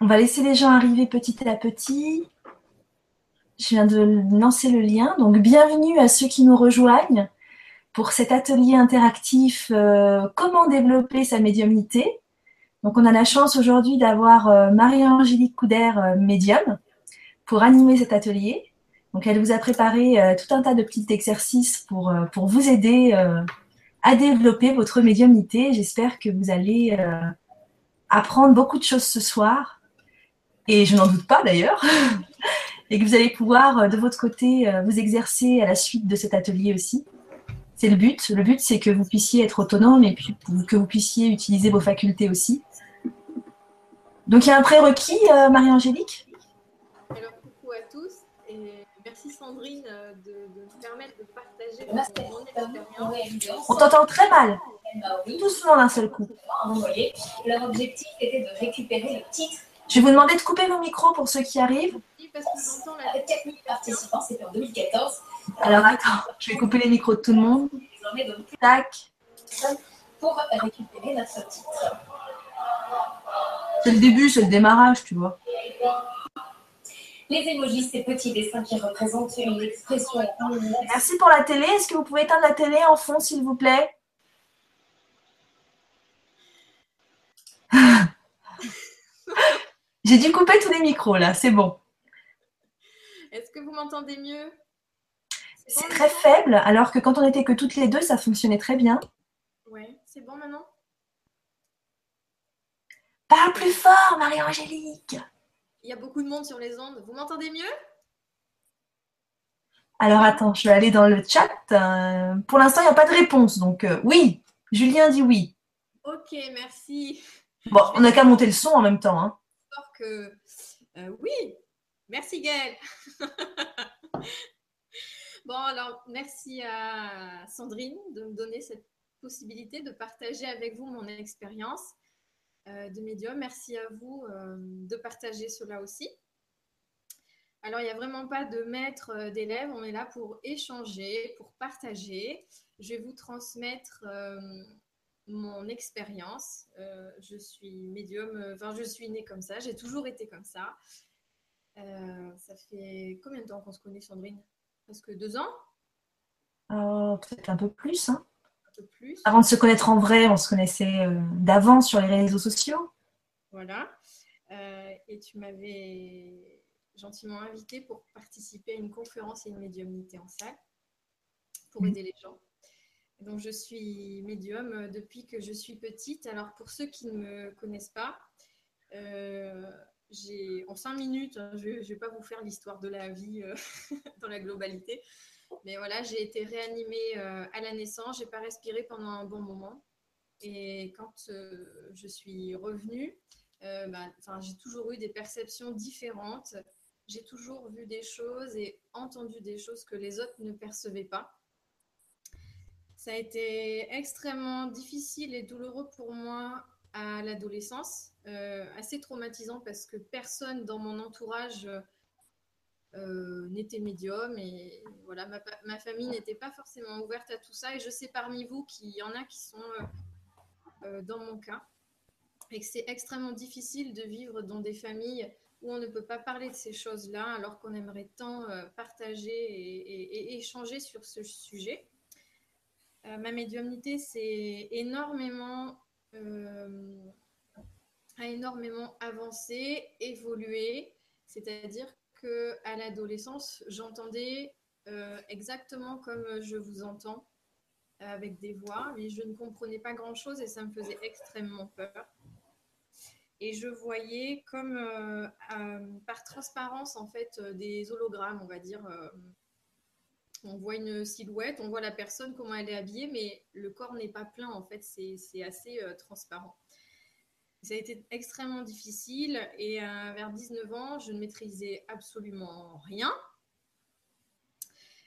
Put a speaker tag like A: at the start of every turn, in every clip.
A: On va laisser les gens arriver petit à petit. Je viens de lancer le lien. Donc, bienvenue à ceux qui nous rejoignent pour cet atelier interactif euh, Comment développer sa médiumnité. Donc, on a la chance aujourd'hui d'avoir euh, Marie-Angélique Couder, euh, médium, pour animer cet atelier. Donc, elle vous a préparé tout un tas de petits exercices pour, pour vous aider à développer votre médiumnité. J'espère que vous allez apprendre beaucoup de choses ce soir. Et je n'en doute pas d'ailleurs. et que vous allez pouvoir, euh, de votre côté, euh, vous exercer à la suite de cet atelier aussi. C'est le but. Le but, c'est que vous puissiez être autonome et puis que vous puissiez utiliser vos facultés aussi. Donc, il y a un prérequis, euh, Marie-Angélique?
B: Alors, coucou à tous et merci Sandrine de, de me permettre de partager mon, expérience.
A: On t'entend très mal,
C: Maori,
A: doucement d'un seul coup.
C: Leur objectif était de récupérer le titre
A: Je vais vous demander de couper vos micros pour ceux qui arrivent.
B: Oui, parce que j'entends la
C: avec 4000 participants, c'était en 2014.
A: Alors, attends, je vais couper les micros de tout le monde. Tac.
C: pour récupérer notre titre.
A: C'est le début, c'est le démarrage, tu vois.
C: Les émojis, ces petits dessins qui représentent une expression
A: Merci pour la télé. Est-ce que vous pouvez éteindre la télé en fond, s'il vous plaît? J'ai dû couper tous les micros là, c'est bon.
B: Est-ce que vous m'entendez mieux?
A: C'est
B: bon,
A: très faible, alors que quand on était que toutes les deux, ça fonctionnait très bien.
B: Ouais, c'est bon maintenant?
A: Parle plus fort, Marie-Angélique.
B: Il y a beaucoup de monde sur les ondes. Vous m'entendez mieux?
A: Alors attends, je vais aller dans le chat. Euh, pour l'instant, il n'y a pas de réponse, donc euh, oui. Julien dit oui.
B: Ok, merci.
A: Bon, on n'a qu'à monter le son en même temps. hein.
B: Que euh, oui. Merci Gaëlle. bon alors merci à Sandrine de me donner cette possibilité de partager avec vous mon expérience euh, de médium. Merci à vous euh, de partager cela aussi. Alors il n'y a vraiment pas de maître d'élève, on est là pour échanger, pour partager. Je vais vous transmettre mon expérience. Euh, je suis médium, euh, enfin je suis née comme ça, j'ai toujours été comme ça. Euh, ça fait combien de temps qu'on se connaît, Sandrine? Presque deux ans,
A: Euh, Peut-être un peu plus. hein.
B: un peu plus.
A: Avant de se connaître en vrai, on se connaissait d'avant sur les réseaux sociaux.
B: Voilà. Et tu m'avais gentiment invité pour participer à une conférence et une médiumnité en salle pour
A: Mhm.
B: aider les gens. Donc, je suis médium euh, depuis que je suis petite. Alors, pour ceux qui ne me connaissent pas, euh, en cinq minutes, hein, je ne vais pas vous faire l'histoire de la vie euh, dans la globalité, mais voilà, j'ai été réanimée euh, à la naissance, j'ai pas respiré pendant un bon moment. Et quand je suis revenue, bah, j'ai toujours eu des perceptions différentes. J'ai toujours vu des choses et entendu des choses que les autres ne percevaient pas. Ça a été extrêmement difficile et douloureux pour moi à l'adolescence, euh, assez traumatisant parce que personne dans mon entourage euh, n'était médium et voilà, ma, famille n'était pas forcément ouverte à tout ça et je sais parmi vous qu'il y en a qui sont euh, dans mon cas et que c'est extrêmement difficile de vivre dans des familles où on ne peut pas parler de ces choses-là alors qu'on aimerait tant partager et échanger sur ce sujet. Euh, ma médiumnité c'est énormément euh, a énormément avancé, évolué, c'est-à-dire que à l'adolescence, j'entendais euh, exactement comme je vous entends, avec des voix, mais je ne comprenais pas grand-chose et ça me faisait extrêmement peur. Et je voyais comme euh, par transparence en fait des hologrammes, on va dire. On voit une silhouette, on voit la personne, comment elle est habillée, mais le corps n'est pas plein en fait, c'est assez euh, transparent. Ça a été extrêmement difficile et euh, vers 19 ans, je ne maîtrisais absolument rien.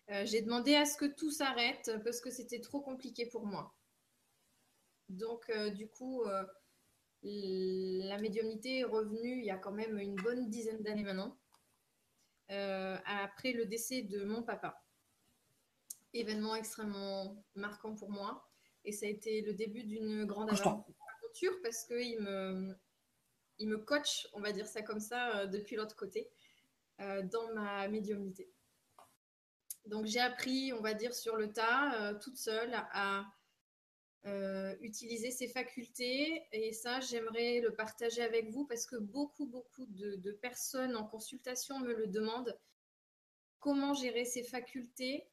B: Euh, J'ai demandé à ce que tout s'arrête parce que c'était trop compliqué pour moi. Donc, du coup, la médiumnité est revenue il y a quand même une bonne dizaine d'années maintenant, après le décès de mon papa. Événement extrêmement marquant pour moi. Et ça a été le début d'une grande aventure parce qu'il me, il me coach, on va dire ça comme ça, depuis l'autre côté, dans ma médiumnité. Donc j'ai appris, on va dire, sur le tas, toute seule, à euh, utiliser ses facultés. Et ça, j'aimerais le partager avec vous parce que beaucoup, beaucoup de, personnes en consultation me le demandent. Comment gérer ses facultés?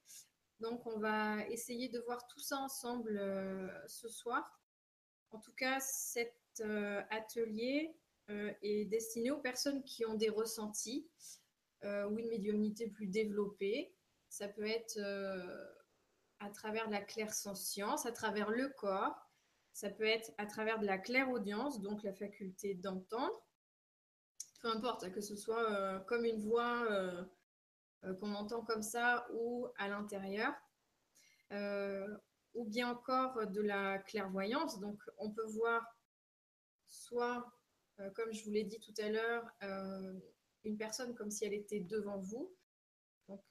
B: Donc, on va essayer de voir tout ça ensemble euh, ce soir. En tout cas, cet euh, atelier est destiné aux personnes qui ont des ressentis ou une médiumnité plus développée. Ça peut être à travers de la clair-science, à travers le corps. Ça peut être à travers de la claire-audience, donc la faculté d'entendre. Peu importe, que ce soit euh, comme une voix euh, euh, qu'on entend comme ça ou à l'intérieur. ou bien encore de la clairvoyance. Donc on peut voir soit, comme je vous l'ai dit tout à l'heure, une personne comme si elle était devant vous. Donc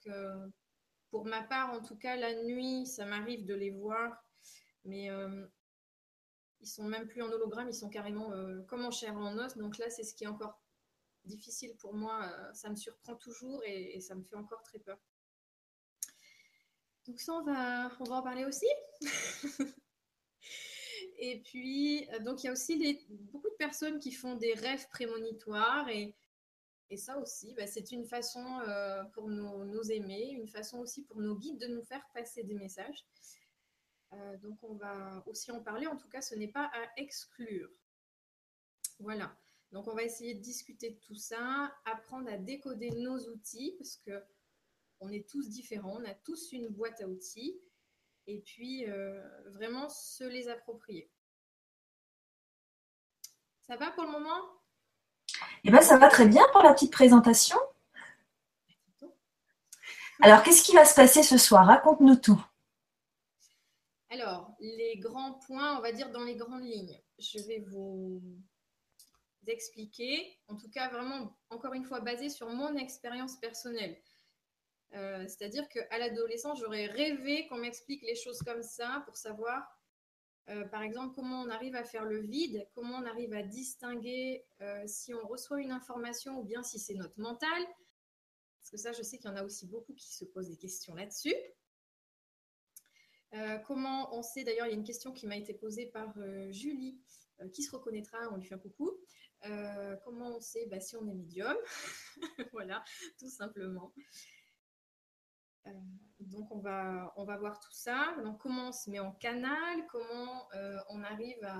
B: pour ma part, en tout cas, la nuit, ça m'arrive de les voir, mais euh, ils sont même plus en hologramme, ils sont carrément euh, comme en chair en os. Donc là, c'est ce qui est encore difficile pour moi. Euh, ça me surprend toujours et, ça me fait encore très peur. Donc ça, on va, on va en parler aussi. et puis, donc il y a aussi beaucoup de personnes qui font des rêves prémonitoires et et ça aussi, bah, c'est une façon euh, pour nous, aimer, une façon aussi pour nos guides de nous faire passer des messages. Euh, donc on va aussi en parler, en tout cas ce n'est pas à exclure. Voilà, donc on va essayer de discuter de tout ça, apprendre à décoder nos outils, parce que on est tous différents, on a tous une boîte à outils, et puis euh, vraiment se les approprier. Ça va pour le moment?
A: Eh bien, ça va très bien pour la petite présentation. Alors, qu'est-ce qui va se passer ce soir? Raconte-nous tout.
B: Alors, les grands points, on va dire dans les grandes lignes. Je vais vous expliquer, en tout cas vraiment, encore une fois, basé sur mon expérience personnelle. Euh, c'est-à-dire qu'à l'adolescence, j'aurais rêvé qu'on m'explique les choses comme ça pour savoir euh, par exemple, comment on arrive à faire le vide, comment on arrive à distinguer euh, si on reçoit une information ou bien si c'est notre mental. Parce que ça, je sais qu'il y en a aussi beaucoup qui se posent des questions là-dessus. Comment on sait, d'ailleurs, il y a une question qui m'a été posée par Julie, qui se reconnaîtra, on lui fait un coucou. Comment on sait bah, si on est médium? Voilà, tout simplement. Euh, donc on va, on va voir tout ça. Donc comment on se met en canal, comment euh, on arrive à...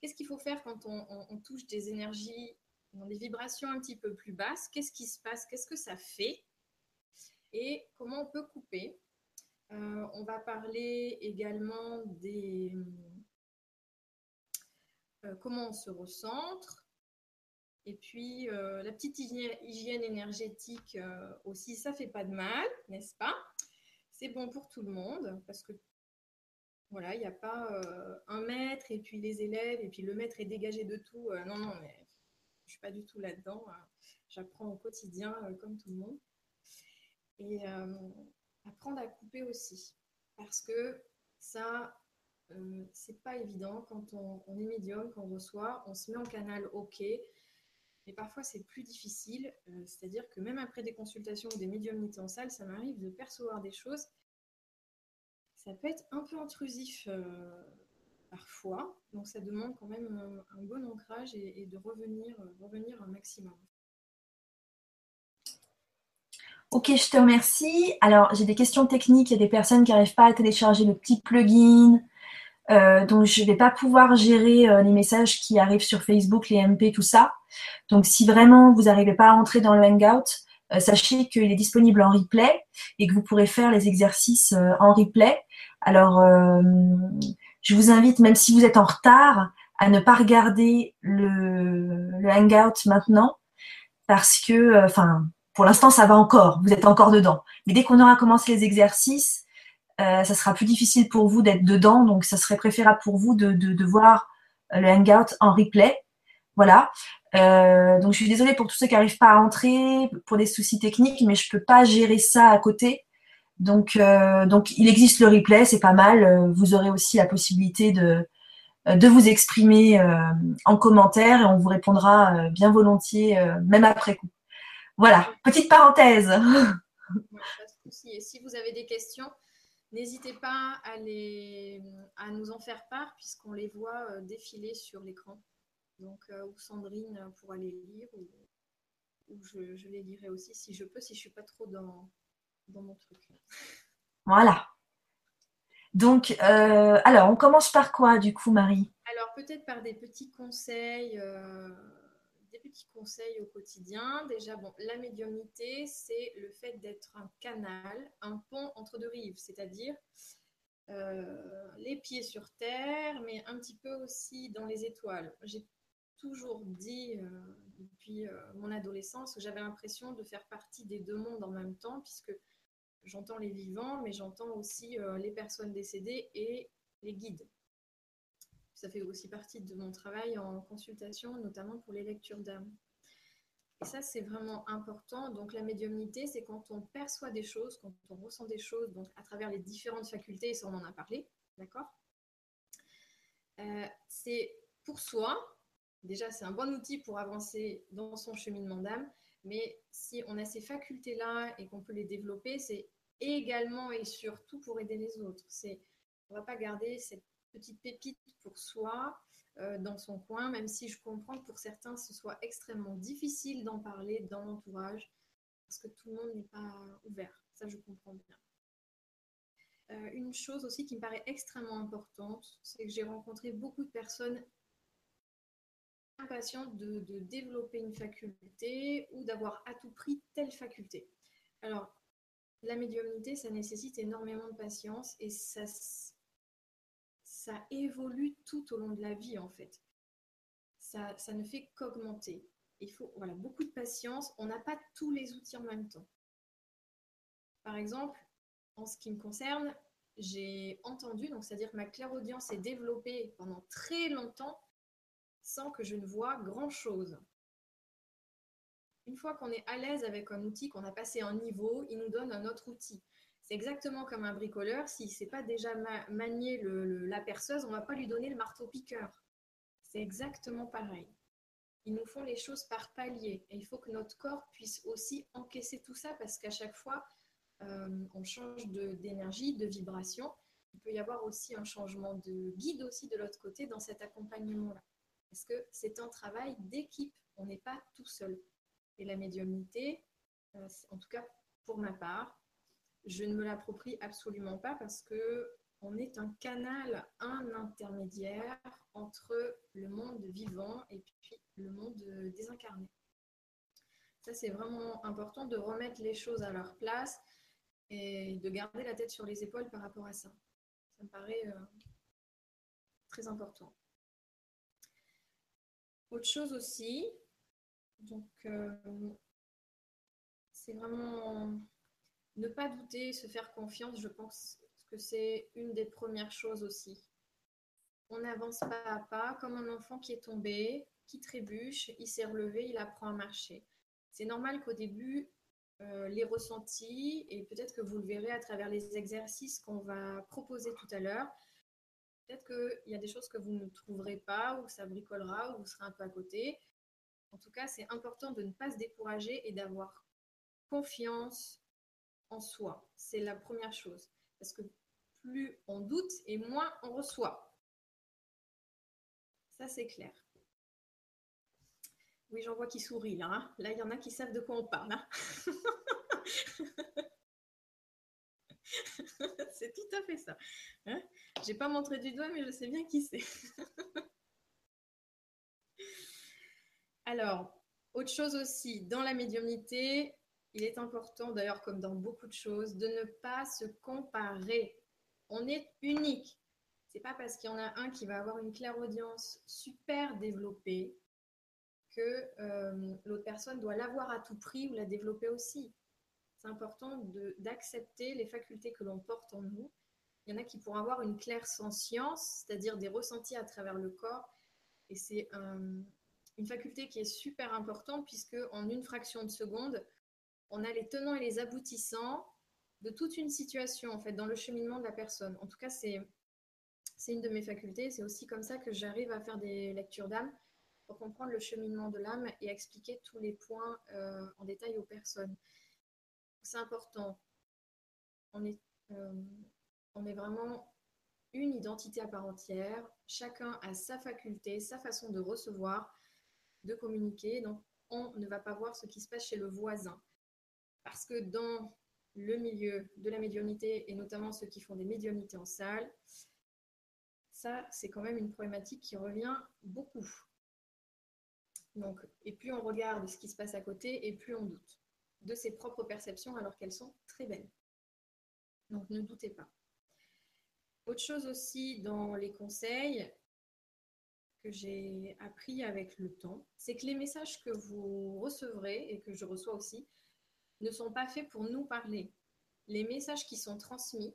B: Qu'est-ce qu'il faut faire quand on, touche des énergies dans des vibrations un petit peu plus basses? Qu'est-ce qui se passe? Qu'est-ce que ça fait? Et comment on peut couper? Euh, On va parler également des... comment on se recentre, et puis, euh, la petite hygiène énergétique euh, aussi, ça fait pas de mal, n'est-ce pas? C'est bon pour tout le monde parce que voilà, il n'y a pas euh, un maître et puis les élèves et puis le maître est dégagé de tout. non, non, mais je suis pas du tout là-dedans. Hein. J'apprends au quotidien comme tout le monde. Et apprendre à couper aussi parce que ça, c'est pas évident quand on, est médium, quand on reçoit, on se met en canal OK et parfois, c'est plus difficile. Euh, c'est-à-dire que même après des consultations ou des médiumnités en salle, ça m'arrive de percevoir des choses. Ça peut être un peu intrusif euh, parfois. Donc, ça demande quand même un, bon ancrage et, de revenir, euh, revenir un maximum.
A: Ok, je te remercie. Alors, j'ai des questions techniques. Il y a des personnes qui n'arrivent pas à télécharger le petit plugin. Euh, donc, je ne vais pas pouvoir gérer euh, les messages qui arrivent sur Facebook, les MP, tout ça. Donc, si vraiment vous n'arrivez pas à entrer dans le Hangout, euh, sachez qu'il est disponible en replay et que vous pourrez faire les exercices en replay. Alors, je vous invite, même si vous êtes en retard, à ne pas regarder le, le Hangout maintenant parce que, enfin, pour l'instant, ça va encore. Vous êtes encore dedans. Mais dès qu'on aura commencé les exercices, ça sera plus difficile pour vous d'être dedans. Donc, ça serait préférable pour vous de, de, voir le Hangout en replay. Voilà. Euh, donc, je suis désolée pour tous ceux qui n'arrivent pas à entrer pour des soucis techniques, mais je ne peux pas gérer ça à côté. Donc, euh, donc, il existe le replay, c'est pas mal. Vous aurez aussi la possibilité de, de vous exprimer en commentaire et on vous répondra bien volontiers, même après coup. Voilà, petite parenthèse.
B: Si vous avez des questions, n'hésitez pas à, les, à nous en faire part puisqu'on les voit défiler sur l'écran. Donc, ou Sandrine pourra les lire ou, je, les lirai aussi si je peux, si je ne suis pas trop dans, dans mon truc.
A: Voilà. Donc, euh, alors, on commence par quoi du coup, Marie?
B: Alors, peut-être par des petits conseils, euh, petits conseils au quotidien. Déjà, bon, la médiumnité, c'est le fait d'être un canal, un pont entre deux rives, c'est-à-dire euh, les pieds sur terre, mais un petit peu aussi dans les étoiles. J'ai toujours dit depuis mon adolescence que j'avais l'impression de faire partie des deux mondes en même temps, puisque J'entends les vivants, mais j'entends aussi euh, les personnes décédées et les guides. Ça fait aussi partie de mon travail en consultation, notamment pour les lectures d'âme. Et ça, c'est vraiment important. Donc, la médiumnité, c'est quand on perçoit des choses, quand on ressent des choses, donc à travers les différentes facultés, ça, on en a parlé, d'accord? Euh, C'est pour soi, déjà, c'est un bon outil pour avancer dans son cheminement d'âme, mais si on a ces facultés-là et qu'on peut les développer, c'est également et surtout pour aider les autres. On ne va pas garder cette petite pépite pour soi euh, dans son coin, même si je comprends que pour certains, ce soit extrêmement difficile d'en parler dans l'entourage, parce que tout le monde n'est pas ouvert. Ça, je comprends bien. Euh, une chose aussi qui me paraît extrêmement importante, c'est que j'ai rencontré beaucoup de personnes impatiente de, développer une faculté ou d'avoir à tout prix telle faculté. Alors, la médiumnité, ça nécessite énormément de patience et ça, ça évolue tout au long de la vie en fait. Ça, ça ne fait qu'augmenter. Il faut voilà, beaucoup de patience. On n'a pas tous les outils en même temps. Par exemple, en ce qui me concerne, j'ai entendu, donc c'est-à-dire ma clairaudience est développée pendant très longtemps sans que je ne vois grand-chose. Une fois qu'on est à l'aise avec un outil, qu'on a passé un niveau, il nous donne un autre outil. C'est exactement comme un bricoleur, s'il ne sait pas déjà manier la perceuse, on ne va pas lui donner le marteau-piqueur. C'est exactement pareil. Ils nous font les choses par palier. Et il faut que notre corps puisse aussi encaisser tout ça parce qu'à chaque fois, euh, on change d'énergie, de, de vibration. Il peut y avoir aussi un changement de guide aussi de l'autre côté dans cet accompagnement-là. Parce que c'est un travail d'équipe, on n'est pas tout seul. Et la médiumnité, euh, en tout cas pour ma part, je ne me l'approprie absolument pas parce que on est un canal, un intermédiaire entre le monde vivant et puis le monde désincarné. Ça, c'est vraiment important de remettre les choses à leur place et de garder la tête sur les épaules par rapport à ça. Ça me paraît euh, très important. Autre chose aussi, donc euh, c'est vraiment ne pas douter, se faire confiance, je pense que c'est une des premières choses aussi. On avance pas à pas, comme un enfant qui est tombé, qui trébuche, il s'est relevé, il apprend à marcher. C'est normal qu'au début, euh, les ressentis, et peut-être que vous le verrez à travers les exercices qu'on va proposer tout à l'heure, Peut-être qu'il y a des choses que vous ne trouverez pas, ou ça bricolera, ou vous serez un peu à côté. En tout cas, c'est important de ne pas se décourager et d'avoir confiance en soi. C'est la première chose. Parce que plus on doute et moins on reçoit. Ça, c'est clair. Oui, j'en vois qui sourient là. Hein. Là, il y en a qui savent de quoi on parle. Hein. c'est tout à fait ça. Hein J'ai pas montré du doigt, mais je sais bien qui c'est. Alors, autre chose aussi, dans la médiumnité, il est important, d'ailleurs comme dans beaucoup de choses, de ne pas se comparer. On est unique. C'est pas parce qu'il y en a un qui va avoir une claire audience super développée que euh, l'autre personne doit l'avoir à tout prix ou la développer aussi c'est important d'accepter les facultés que l'on porte en nous. Il y en a qui pourront avoir une claire science, c'est-à-dire des ressentis à travers le corps. Et c'est une faculté qui est super importante puisque en une fraction de seconde, on a les tenants et les aboutissants de toute une situation en fait dans le cheminement de la personne. En tout cas, c'est une de mes facultés. C'est aussi comme ça que j'arrive à faire des lectures d'âme pour comprendre le cheminement de l'âme et expliquer tous les points euh, en détail aux personnes. C'est important. On est, euh, on est vraiment une identité à part entière. Chacun a sa faculté, sa façon de recevoir, de communiquer. Donc, on ne va pas voir ce qui se passe chez le voisin. Parce que dans le milieu de la médiumnité, et notamment ceux qui font des médiumnités en salle, ça, c'est quand même une problématique qui revient beaucoup. Donc, et plus on regarde ce qui se passe à côté, et plus on doute de ses propres perceptions alors qu'elles sont très belles. Donc, ne doutez pas. Autre chose aussi dans les conseils que j'ai appris avec le temps, c'est que les messages que vous recevrez et que je reçois aussi ne sont pas faits pour nous parler. Les messages qui sont transmis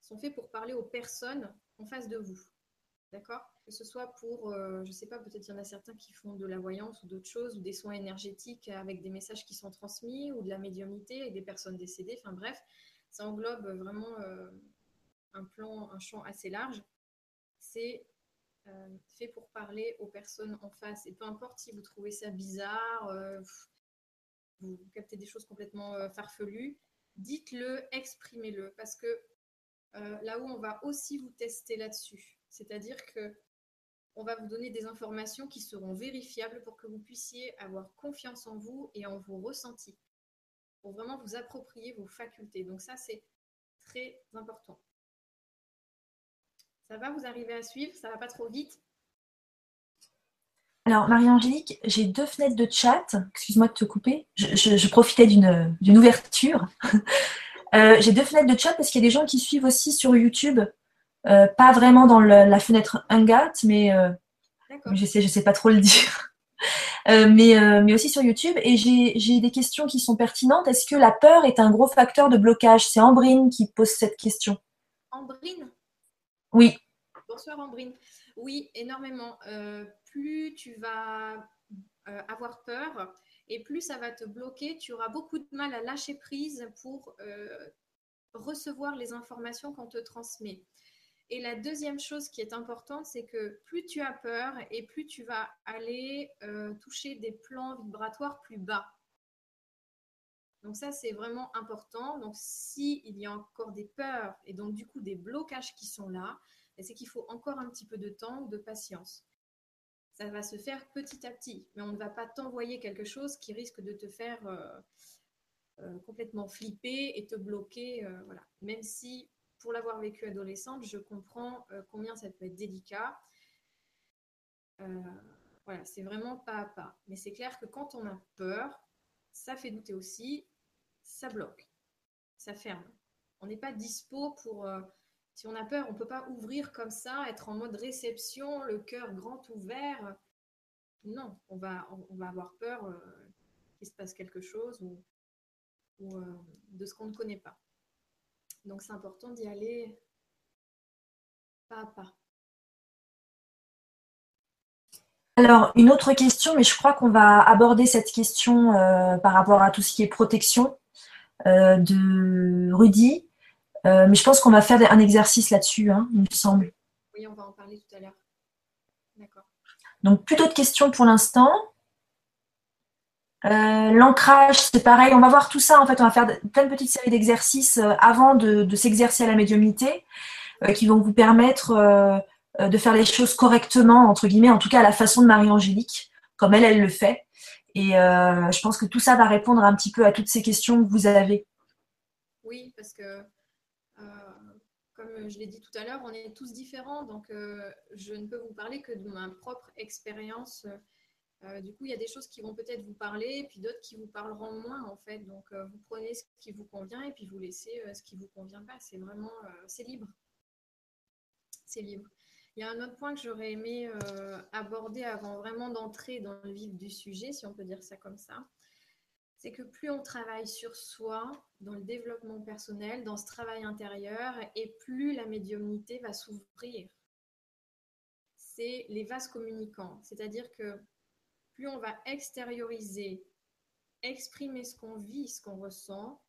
B: sont faits pour parler aux personnes en face de vous. D'accord? Que ce soit pour, euh, je ne sais pas, peut-être il y en a certains qui font de la voyance ou d'autres choses, ou des soins énergétiques avec des messages qui sont transmis, ou de la médiumnité et des personnes décédées. Enfin bref, ça englobe vraiment euh, un plan, un champ assez large. C'est euh, fait pour parler aux personnes en face. Et peu importe si vous trouvez ça bizarre, vous captez des choses complètement farfelues, dites-le, exprimez-le, parce que là où on va aussi vous tester là-dessus, c'est-à-dire que on va vous donner des informations qui seront vérifiables pour que vous puissiez avoir confiance en vous et en vos ressentis, pour vraiment vous approprier vos facultés. Donc ça, c'est très important. Ça va, vous arriver à suivre, ça va pas trop vite.
A: Alors, Marie-Angélique, j'ai deux fenêtres de chat. Excuse-moi de te couper. Je, profitais d'une ouverture. Euh, j'ai deux fenêtres de chat parce qu'il y a des gens qui suivent aussi sur YouTube euh, pas vraiment dans la fenêtre Ungat, mais euh, je sais, je sais pas trop le dire. Mais, mais aussi sur YouTube. Et j'ai des questions qui sont pertinentes. Est-ce que la peur est un gros facteur de blocage? C'est Ambrine qui pose cette question.
B: Ambrine?
A: Oui.
B: Bonsoir Ambrine. Oui, énormément. plus tu vas avoir peur et plus ça va te bloquer, tu auras beaucoup de mal à lâcher prise pour recevoir les informations qu'on te transmet. Et la deuxième chose qui est importante, c'est que plus tu as peur et plus tu vas aller euh, toucher des plans vibratoires plus bas. Donc ça, c'est vraiment important. Donc s'il y a encore des peurs et donc du coup des blocages qui sont là, c'est qu'il faut encore un petit peu de temps de patience. Ça va se faire petit à petit, mais on ne va pas t'envoyer quelque chose qui risque de te faire euh, euh, complètement flipper et te bloquer. voilà. Même si pour l'avoir vécu adolescente, je comprends euh, combien ça peut être délicat. Euh, voilà, c'est vraiment pas à pas. Mais c'est clair que quand on a peur, ça fait douter aussi, ça bloque, ça ferme. On n'est pas dispo pour. Euh, si on a peur, on ne peut pas ouvrir comme ça, être en mode réception, le cœur grand ouvert. Non, on va, avoir peur qu'il se passe quelque chose ou de ce qu'on ne connaît pas. Donc c'est important d'y aller pas à pas.
A: Alors, une autre question, mais je crois qu'on va aborder cette question euh, par rapport à tout ce qui est protection euh, de Rudy. Euh, mais je pense qu'on va faire un exercice là-dessus, hein, il me semble.
B: Oui, on va en parler tout à l'heure. D'accord.
A: Donc, plus d'autres questions pour l'instant. Euh, l'ancrage, c'est pareil. On va voir tout ça. En fait, on va faire plein de petites séries d'exercices euh, avant de, s'exercer à la médiumnité euh, qui vont vous permettre de faire les choses correctement, entre guillemets, en tout cas à la façon de Marie-Angélique, comme elle, elle le fait. Et je pense que tout ça va répondre un petit peu à toutes ces questions que vous avez.
B: Oui, parce que, comme je l'ai dit tout à l'heure, on est tous différents. Donc, je ne peux vous parler que de ma propre expérience euh, du coup, il y a des choses qui vont peut-être vous parler, puis d'autres qui vous parleront moins, en fait. Donc, euh, vous prenez ce qui vous convient et puis vous laissez euh, ce qui vous convient pas. C'est vraiment, c'est libre. C'est libre. Il y a un autre point que j'aurais aimé aborder avant vraiment d'entrer dans le vif du sujet, si on peut dire ça comme ça. C'est que plus on travaille sur soi, dans le développement personnel, dans ce travail intérieur, et plus la médiumnité va s'ouvrir. C'est les vases communicants. C'est-à-dire que plus on va extérioriser, exprimer ce qu'on vit, ce qu'on ressent,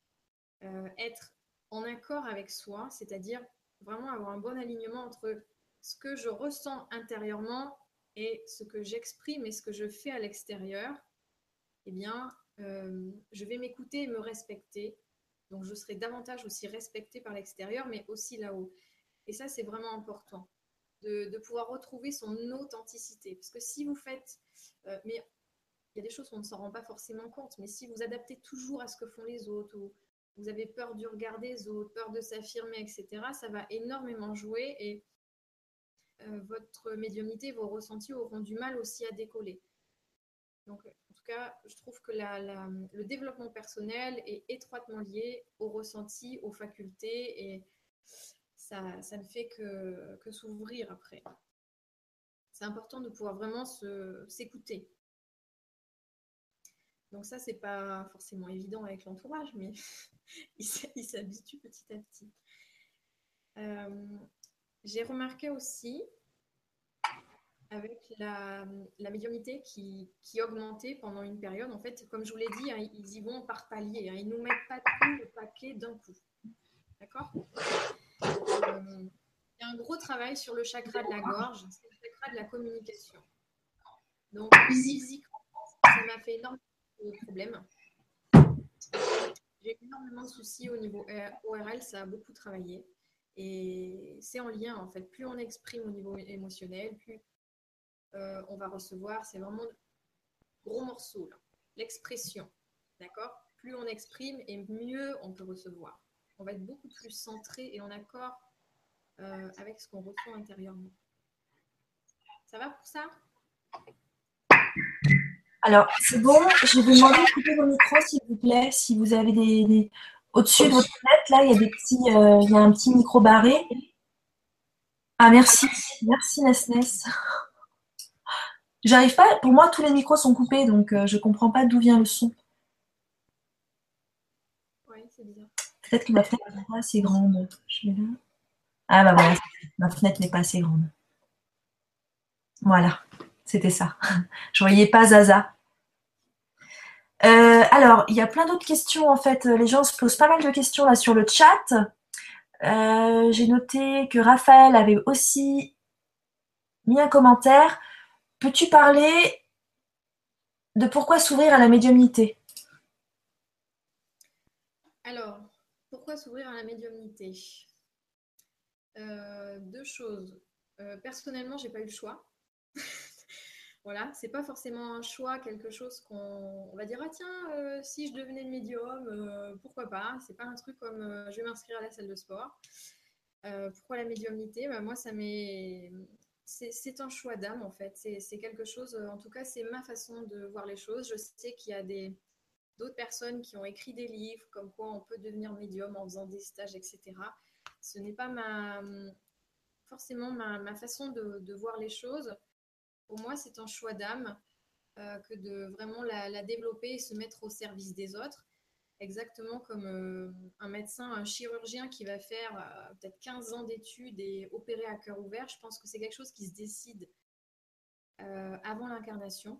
B: euh, être en accord avec soi, c'est-à-dire vraiment avoir un bon alignement entre ce que je ressens intérieurement et ce que j'exprime et ce que je fais à l'extérieur, eh bien, euh, je vais m'écouter et me respecter. Donc, je serai davantage aussi respectée par l'extérieur, mais aussi là-haut. Et ça, c'est vraiment important de, pouvoir retrouver son authenticité. Parce que si vous faites, euh, mais il y a des choses qu'on ne s'en rend pas forcément compte, mais si vous adaptez toujours à ce que font les autres, ou vous avez peur du regard des autres, peur de s'affirmer, etc., ça va énormément jouer et euh, votre médiumnité, vos ressentis auront du mal aussi à décoller. Donc, en tout cas, je trouve que le développement personnel est étroitement lié aux ressentis, aux facultés, et ça, ne fait que, que s'ouvrir après. C'est important de pouvoir vraiment s'écouter. Donc ça, c'est pas forcément évident avec l'entourage, mais il s'habitue petit à petit. Euh, j'ai remarqué aussi avec la, médiumnité qui, augmentait pendant une période. En fait, comme je vous l'ai dit, hein, ils y vont par palier. Hein, ils ne nous mettent pas tout le paquet d'un coup. D'accord? Euh, Il y a un gros travail sur le chakra de la gorge, le chakra de la communication. Donc, physiquement, ça m'a fait énormément de problèmes. J'ai énormément de soucis au niveau ORL, ça a beaucoup travaillé. Et c'est en lien, en fait. Plus on exprime au niveau émotionnel, plus euh, on va recevoir. C'est vraiment gros morceau, l'expression. D'accord? Plus on exprime et mieux on peut recevoir. On va être beaucoup plus centré et en accord euh, avec ce qu'on ressent intérieurement. Ça va pour ça?
A: Alors, c'est bon. Je vais vous demander de couper vos micros, s'il vous plaît, si vous avez des, au-dessus de votre tête, là, il y a euh, il y a un petit micro barré. Ah, merci. Merci, Nesnes. J'arrive pas, pour moi, tous les micros sont coupés, donc euh, je comprends pas d'où vient le son.
B: Oui, c'est bizarre.
A: Peut-être que ma fenêtre n'est pas assez grande. Je vais là. Ah, bah voilà, ma fenêtre n'est pas assez grande. Voilà, c'était ça. Je voyais pas Zaza. Euh, alors, il y a plein d'autres questions en fait. Les gens se posent pas mal de questions là sur le chat. Euh, j'ai noté que Raphaël avait aussi mis un commentaire. Peux-tu parler de pourquoi s'ouvrir à la médiumnité?
B: Alors, pourquoi s'ouvrir à la médiumnité? Euh, Deux choses. personnellement, j'ai pas eu le choix. Voilà, c'est pas forcément un choix, quelque chose qu'on va dire ah tiens euh, si je devenais médium, euh, pourquoi pas? C'est pas un truc comme euh, je vais m'inscrire à la salle de sport. pourquoi la médiumnité? Bah, Moi, ça m'est c'est un choix d'âme en fait. C'est quelque chose, en tout cas, c'est ma façon de voir les choses. Je sais qu'il y a des d'autres personnes qui ont écrit des livres comme quoi on peut devenir médium en faisant des stages, etc. Ce n'est pas forcément ma, façon de voir les choses pour moi, c'est un choix d'âme euh, que de vraiment la, développer et se mettre au service des autres. Exactement comme euh, un médecin, un chirurgien qui va faire euh, peut-être 15 ans d'études et opérer à cœur ouvert. Je pense que c'est quelque chose qui se décide avant l'incarnation.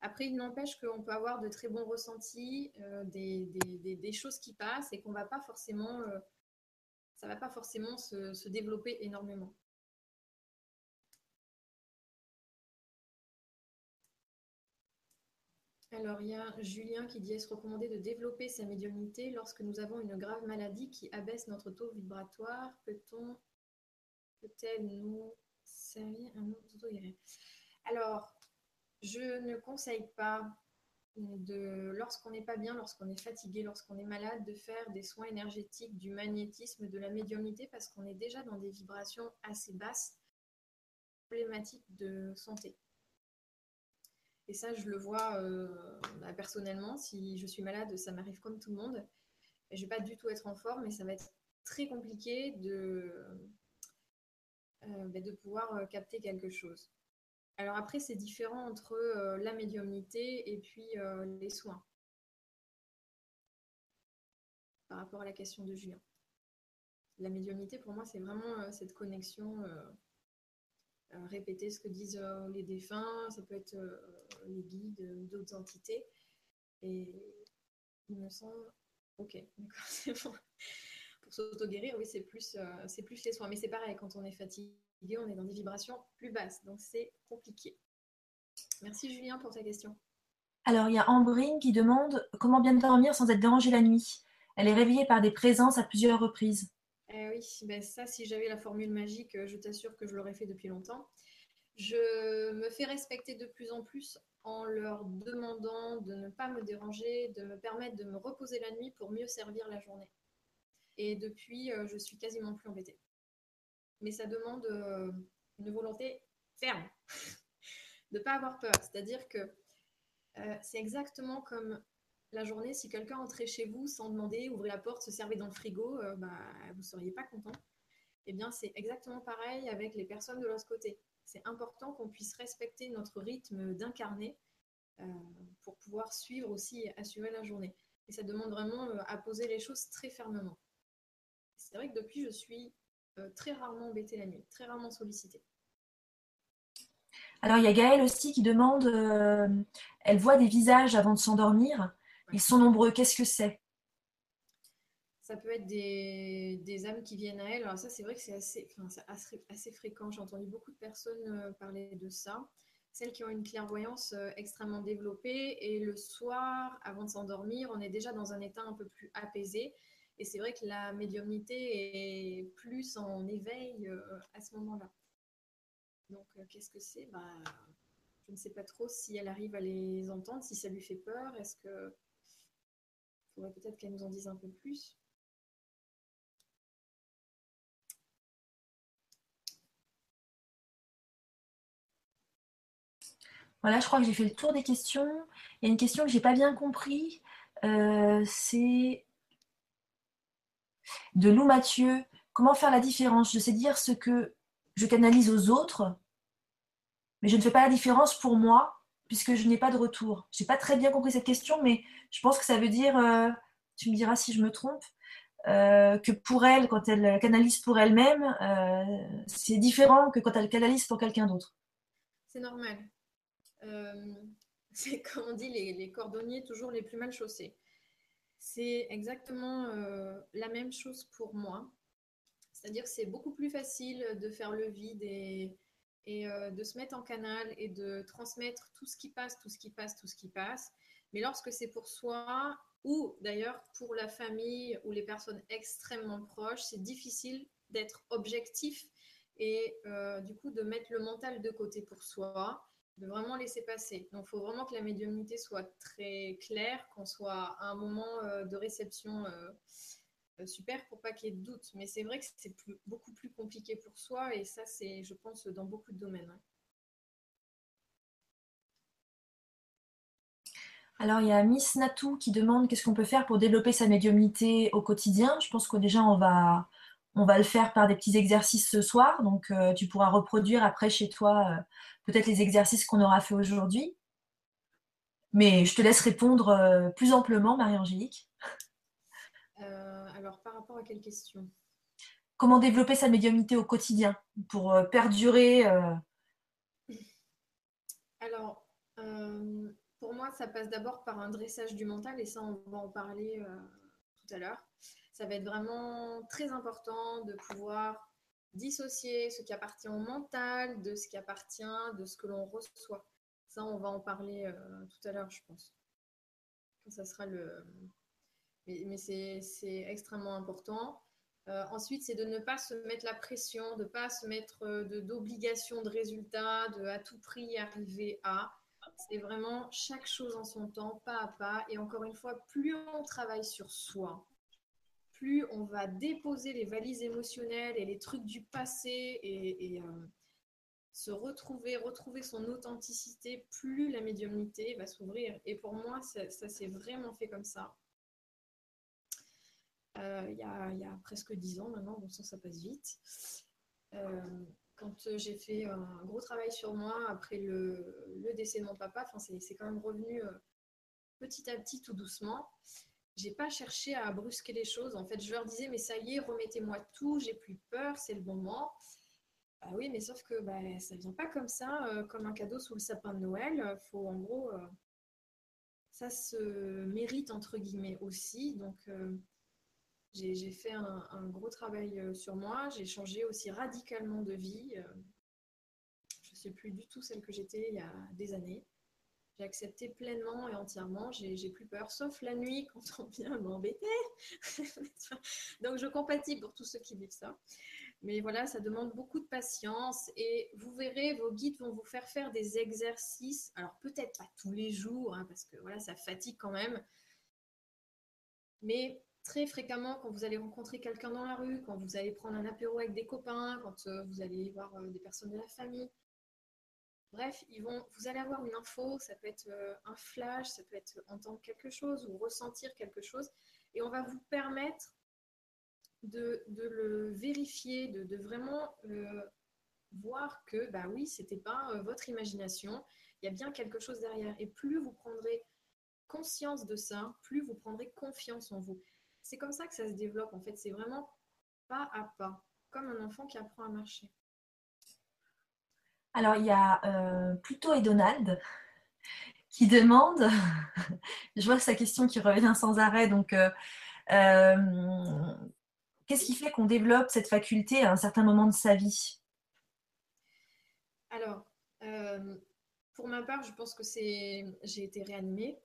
B: Après, il n'empêche qu'on peut avoir de très bons ressentis, des, choses qui passent et qu'on va pas forcément, ça va pas forcément se développer énormément. Alors, il y a Julien qui dit est-ce recommandé de développer sa médiumnité lorsque nous avons une grave maladie qui abaisse notre taux vibratoire? Peut-on, peut-elle nous servir? Un autre Alors, je ne conseille pas de, lorsqu'on n'est pas bien, lorsqu'on est fatigué, lorsqu'on est malade, de faire des soins énergétiques, du magnétisme, de la médiumnité, parce qu'on est déjà dans des vibrations assez basses, problématiques de santé. Et ça, je le vois euh, bah, personnellement. Si je suis malade, ça m'arrive comme tout le monde. Je ne vais pas du tout être en forme, mais ça va être très compliqué de, euh, bah, de pouvoir euh, capter quelque chose. Alors après, c'est différent entre la médiumnité et puis les soins. Par rapport à la question de Julien. La médiumnité, pour moi, c'est vraiment cette connexion répéter ce que disent euh, les défunts, ça peut être euh, les guides d'autres entités. Et il me semble, ok, d'accord, c'est bon. Pour s'auto-guérir, oui, c'est plus, plus les soins. Mais c'est pareil, quand on est fatigué, on est dans des vibrations plus basses. Donc c'est compliqué. Merci Julien pour ta question.
A: Alors, il y a Ambrine qui demande comment bien dormir sans être dérangée la nuit? Elle est réveillée par des présences à plusieurs reprises.
B: Eh oui, ben ça, si j'avais la formule magique, je t'assure que je l'aurais fait depuis longtemps. Je me fais respecter de plus en plus en leur demandant de ne pas me déranger, de me permettre de me reposer la nuit pour mieux servir la journée. Et depuis, euh, je suis quasiment plus embêtée. Mais ça demande euh, une volonté ferme, de ne pas avoir peur. C'est-à-dire que euh, c'est exactement comme la journée, si quelqu'un entrait chez vous sans demander, ouvrait la porte, se servait dans le frigo, bah, vous ne seriez pas content. Eh bien, c'est exactement pareil avec les personnes de l'autre côté c'est important qu'on puisse respecter notre rythme d'incarner euh, pour pouvoir suivre aussi et assurer la journée. Et ça demande vraiment euh, à poser les choses très fermement. C'est vrai que depuis, je suis euh, très rarement embêtée la nuit, très rarement sollicitée.
A: Alors il y a Gaëlle aussi qui demande, elle voit des visages avant de s'endormir. Ils sont nombreux, qu'est-ce que c'est?
B: Ça peut être des, âmes qui viennent à elle. Alors ça, c'est vrai que c'est assez, assez, fréquent. J'ai entendu beaucoup de personnes euh, parler de ça. Celles qui ont une clairvoyance euh, extrêmement développée et le soir, avant de s'endormir, on est déjà dans un état un peu plus apaisé. Et c'est vrai que la médiumnité est plus en éveil euh, à ce moment-là. Donc, qu'est-ce que c'est? Bah, Je ne sais pas trop si elle arrive à les entendre, si ça lui fait peur. Est-ce que. Il faudrait peut-être qu'elle nous en dise un peu plus.
A: Voilà, je crois que j'ai fait le tour des questions. Il y a une question que j'ai pas bien compris. Euh, c'est de Lou Mathieu. Comment faire la différence? Je sais dire ce que je canalise aux autres, mais je ne fais pas la différence pour moi puisque je n'ai pas de retour. Je n'ai pas très bien compris cette question, mais je pense que ça veut dire, euh, tu me diras si je me trompe, euh, que pour elle, quand elle canalise pour elle-même, c'est différent que quand elle canalise pour quelqu'un d'autre.
B: C'est normal. Euh, c'est comme on dit, les, cordonniers toujours les plus mal chaussés. C'est exactement euh, la même chose pour moi. C'est-à-dire que c'est beaucoup plus facile de faire le vide et, euh, de se mettre en canal et de transmettre tout ce qui passe, tout ce qui passe, tout ce qui passe. Mais lorsque c'est pour soi, ou d'ailleurs pour la famille ou les personnes extrêmement proches, c'est difficile d'être objectif et du coup de mettre le mental de côté pour soi de vraiment laisser passer. Donc, il faut vraiment que la médiumnité soit très claire, qu'on soit à un moment euh, de réception euh, euh, super pour pas qu'il y ait de doute. Mais c'est vrai que c'est beaucoup plus compliqué pour soi et ça, c'est, je pense, dans beaucoup de domaines.
A: Alors, il y a Miss Natou qui demande qu'est-ce qu'on peut faire pour développer sa médiumnité au quotidien. Je pense que déjà, on va, on va le faire par des petits exercices ce soir. Donc, tu pourras reproduire après chez toi peut-être les exercices qu'on aura fait aujourd'hui. Mais je te laisse répondre euh, plus amplement, Marie-Angélique.
B: Euh, alors, par rapport à quelle question?
A: Comment développer sa médiumnité au quotidien pour euh, perdurer
B: Alors, pour moi, ça passe d'abord par un dressage du mental, et ça, on va en parler tout à l'heure. Ça va être vraiment très important de pouvoir dissocier ce qui appartient au mental de ce qui appartient de ce que l'on reçoit. Ça, on va en parler euh, tout à l'heure, je pense. Ça sera le. Mais, c'est extrêmement important. Euh, ensuite, c'est de ne pas se mettre la pression, de ne pas se mettre euh, d'obligation de, résultat, de à tout prix arriver à. C'est vraiment chaque chose en son temps, pas à pas. Et encore une fois, plus on travaille sur soi, plus on va déposer les valises émotionnelles et les trucs du passé et, euh, se retrouver, retrouver son authenticité, plus la médiumnité va s'ouvrir. Et pour moi, ça, s'est vraiment fait comme ça. Euh, il y, a, presque dix ans maintenant, bon ça, ça passe vite. Euh, quand j'ai fait un gros travail sur moi après le, décès de mon papa, c'est quand même revenu petit à petit, tout doucement j'ai pas cherché à brusquer les choses. En fait, je leur disais, mais ça y est, remettez-moi tout, j'ai plus peur, c'est le moment. Bah oui, mais sauf que bah, ça vient pas comme ça, euh, comme un cadeau sous le sapin de Noël. Faut en gros, euh, ça se mérite entre guillemets aussi. Donc, euh, j'ai fait un, gros travail sur moi. J'ai changé aussi radicalement de vie. Je ne suis plus du tout celle que j'étais il y a des années. J'ai accepté pleinement et entièrement. J'ai plus peur, sauf la nuit quand on vient m'embêter. Donc, je compatis pour tous ceux qui vivent ça. Mais voilà, ça demande beaucoup de patience et vous verrez, vos guides vont vous faire faire des exercices. Alors, peut-être pas tous les jours, hein, parce que voilà, ça fatigue quand même. Mais très fréquemment, quand vous allez rencontrer quelqu'un dans la rue, quand vous allez prendre un apéro avec des copains, quand euh, vous allez voir euh, des personnes de la famille, Bref, ils vont, vous allez avoir une info, ça peut être euh, un flash, ça peut être entendre quelque chose ou ressentir quelque chose, et on va vous permettre de, le vérifier, de, vraiment euh, voir que, bah oui, c'était pas votre imagination, il y a bien quelque chose derrière. Et plus vous prendrez conscience de ça, plus vous prendrez confiance en vous. C'est comme ça que ça se développe, en fait. C'est vraiment pas à pas, comme un enfant qui apprend à marcher.
A: Alors, il y a euh, Pluto et Donald qui demandent, je vois sa question qui revient sans arrêt, donc euh, euh, qu'est-ce qui fait qu'on développe cette faculté à un certain moment de sa vie?
B: Alors, pour ma part, je pense que c'est j'ai été réanimée.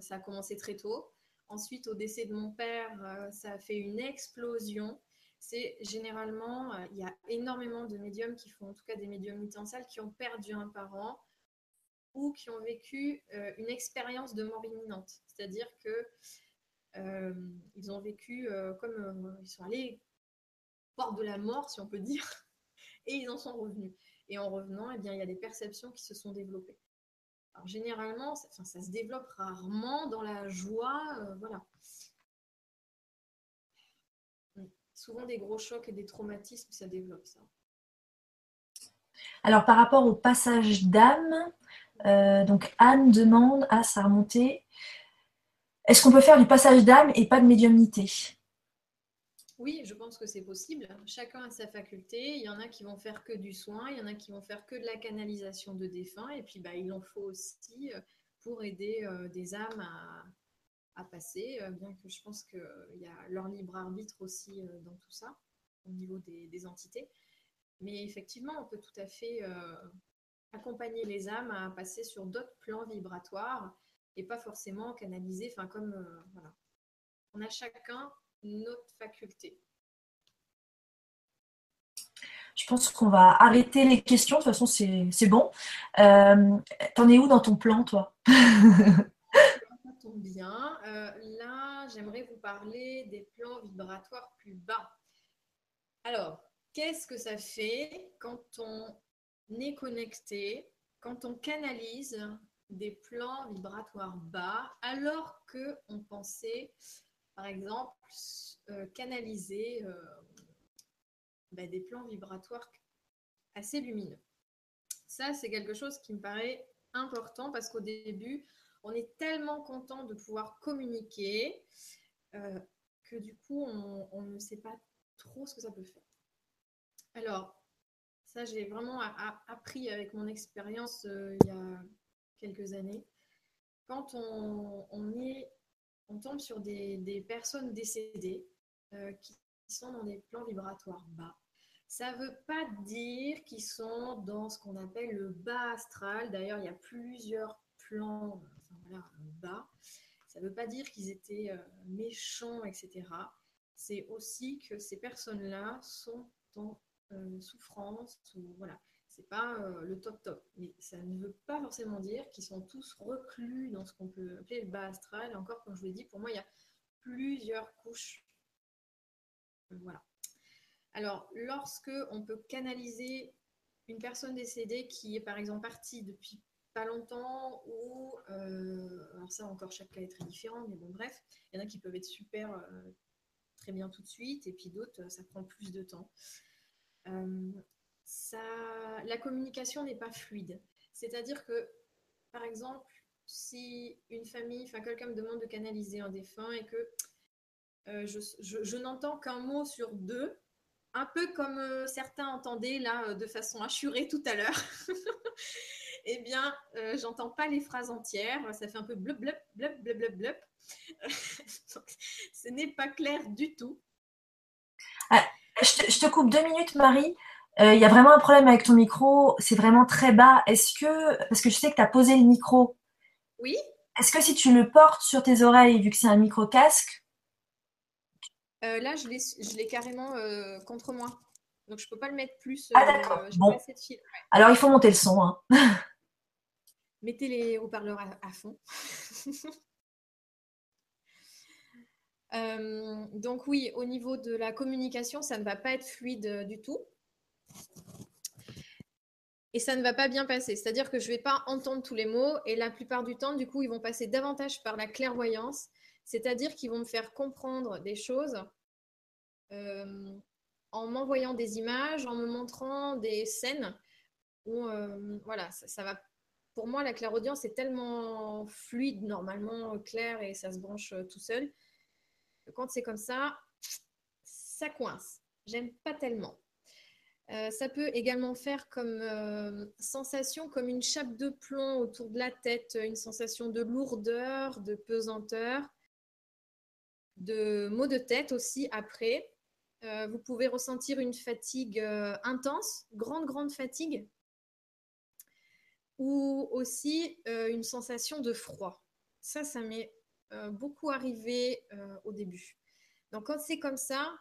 B: ça a commencé très tôt. Ensuite, au décès de mon père, ça a fait une explosion c'est généralement, euh, il y a énormément de médiums qui font, en tout cas des médiums en qui ont perdu un parent ou qui ont vécu euh, une expérience de mort imminente. C'est-à-dire que euh, ils ont vécu comme ils sont allés porte de la mort, si on peut dire, et ils en sont revenus. Et en revenant, eh bien, il y a des perceptions qui se sont développées. Alors, généralement, ça, ça se développe rarement dans la joie, voilà. souvent des gros chocs et des traumatismes, ça développe ça.
A: Alors par rapport au passage d'âme, euh, donc Anne demande à sa remontée, est-ce qu'on peut faire du passage d'âme et pas de médiumnité?
B: Oui, je pense que c'est possible. Chacun a sa faculté. Il y en a qui vont faire que du soin, il y en a qui vont faire que de la canalisation de défunts, et puis bah, il en faut aussi euh, pour aider euh, des âmes à, passer, euh, bien que je pense qu'il y a leur libre arbitre aussi dans tout ça, au niveau des, entités. Mais effectivement, on peut tout à fait accompagner les âmes à passer sur d'autres plans vibratoires et pas forcément canaliser, enfin comme, voilà. On a chacun notre faculté.
A: Je pense qu'on va arrêter les questions. De toute façon, c'est bon. T'en es où dans ton plan, toi?
B: Bien. Euh, là, j'aimerais vous parler des plans vibratoires plus bas. Alors, qu'est-ce que ça fait quand on est connecté, quand on canalise des plans vibratoires bas, alors que on pensait, par exemple, euh, canaliser euh, ben, des plans vibratoires assez lumineux. Ça, c'est quelque chose qui me paraît important parce qu'au début, on est tellement content de pouvoir communiquer euh, que du coup, on, ne sait pas trop ce que ça peut faire. Alors, ça, j'ai vraiment appris avec mon expérience il y a quelques années. Quand on, est, on tombe sur des, personnes décédées euh, qui sont dans des plans vibratoires bas, ça ne veut pas dire qu'ils sont dans ce qu'on appelle le bas astral. D'ailleurs, il y a plusieurs plans bas. Ça ne veut pas dire qu'ils étaient euh, méchants, etc. C'est aussi que ces personnes-là sont en euh, souffrance ou voilà. C'est pas euh, le top top, mais ça ne veut pas forcément dire qu'ils sont tous reclus dans ce qu'on peut appeler le bas astral. Et encore, comme je vous l'ai dit, pour moi, il y a plusieurs couches. Voilà. Alors, lorsque on peut canaliser une personne décédée qui est par exemple partie depuis longtemps ou, euh, alors ça encore chaque cas est très différent, mais bon bref, il y en a qui peuvent être super euh, très bien tout de suite et puis d'autres ça prend plus de temps. La communication n'est pas fluide. C'est-à-dire que, par exemple, si une famille, enfin quelqu'un me demande de canaliser un défunt et que je, je n'entends qu'un mot sur deux, un peu comme certains entendaient là de façon assurée tout à l'heure. eh bien, euh, j'entends pas les phrases entières. Ça fait un peu blub, blub, blub, blub, blub, blub. ce n'est pas clair du tout.
A: Ah, je, te, coupe deux minutes, Marie. Euh, il y a vraiment un problème avec ton micro. C'est vraiment très bas. Est-ce que, parce que je sais que tu as posé le micro.
B: Oui.
A: Est-ce que si tu le portes sur tes oreilles, vu que c'est un micro-casque
B: euh, Là, je l'ai carrément euh, contre moi. Donc, je ne peux pas le mettre plus.
A: ah, d'accord. Bon. Alors, il faut monter le son. Hein.
B: Mettez les haut-parleurs à, fond. Donc oui, au niveau de la communication, ça ne va pas être fluide du tout. Et ça ne va pas bien passer. C'est-à-dire que je ne vais pas entendre tous les mots et la plupart du temps, du coup, ils vont passer davantage par la clairvoyance. C'est-à-dire qu'ils vont me faire comprendre des choses euh, en m'envoyant des images, en me montrant des scènes où voilà, ça, va pour moi, la clairaudience est tellement fluide, normalement clair et ça se branche euh, tout seul. Quand c'est comme ça, ça coince. J'aime pas tellement. Euh, ça peut également faire comme euh, sensation, comme une chape de plomb autour de la tête, une sensation de lourdeur, de pesanteur, de maux de tête aussi après. vous pouvez ressentir une fatigue intense, grande, grande fatigue, ou aussi euh, une sensation de froid. Ça, ça m'est euh, beaucoup arrivé euh, au début. Donc quand c'est comme ça,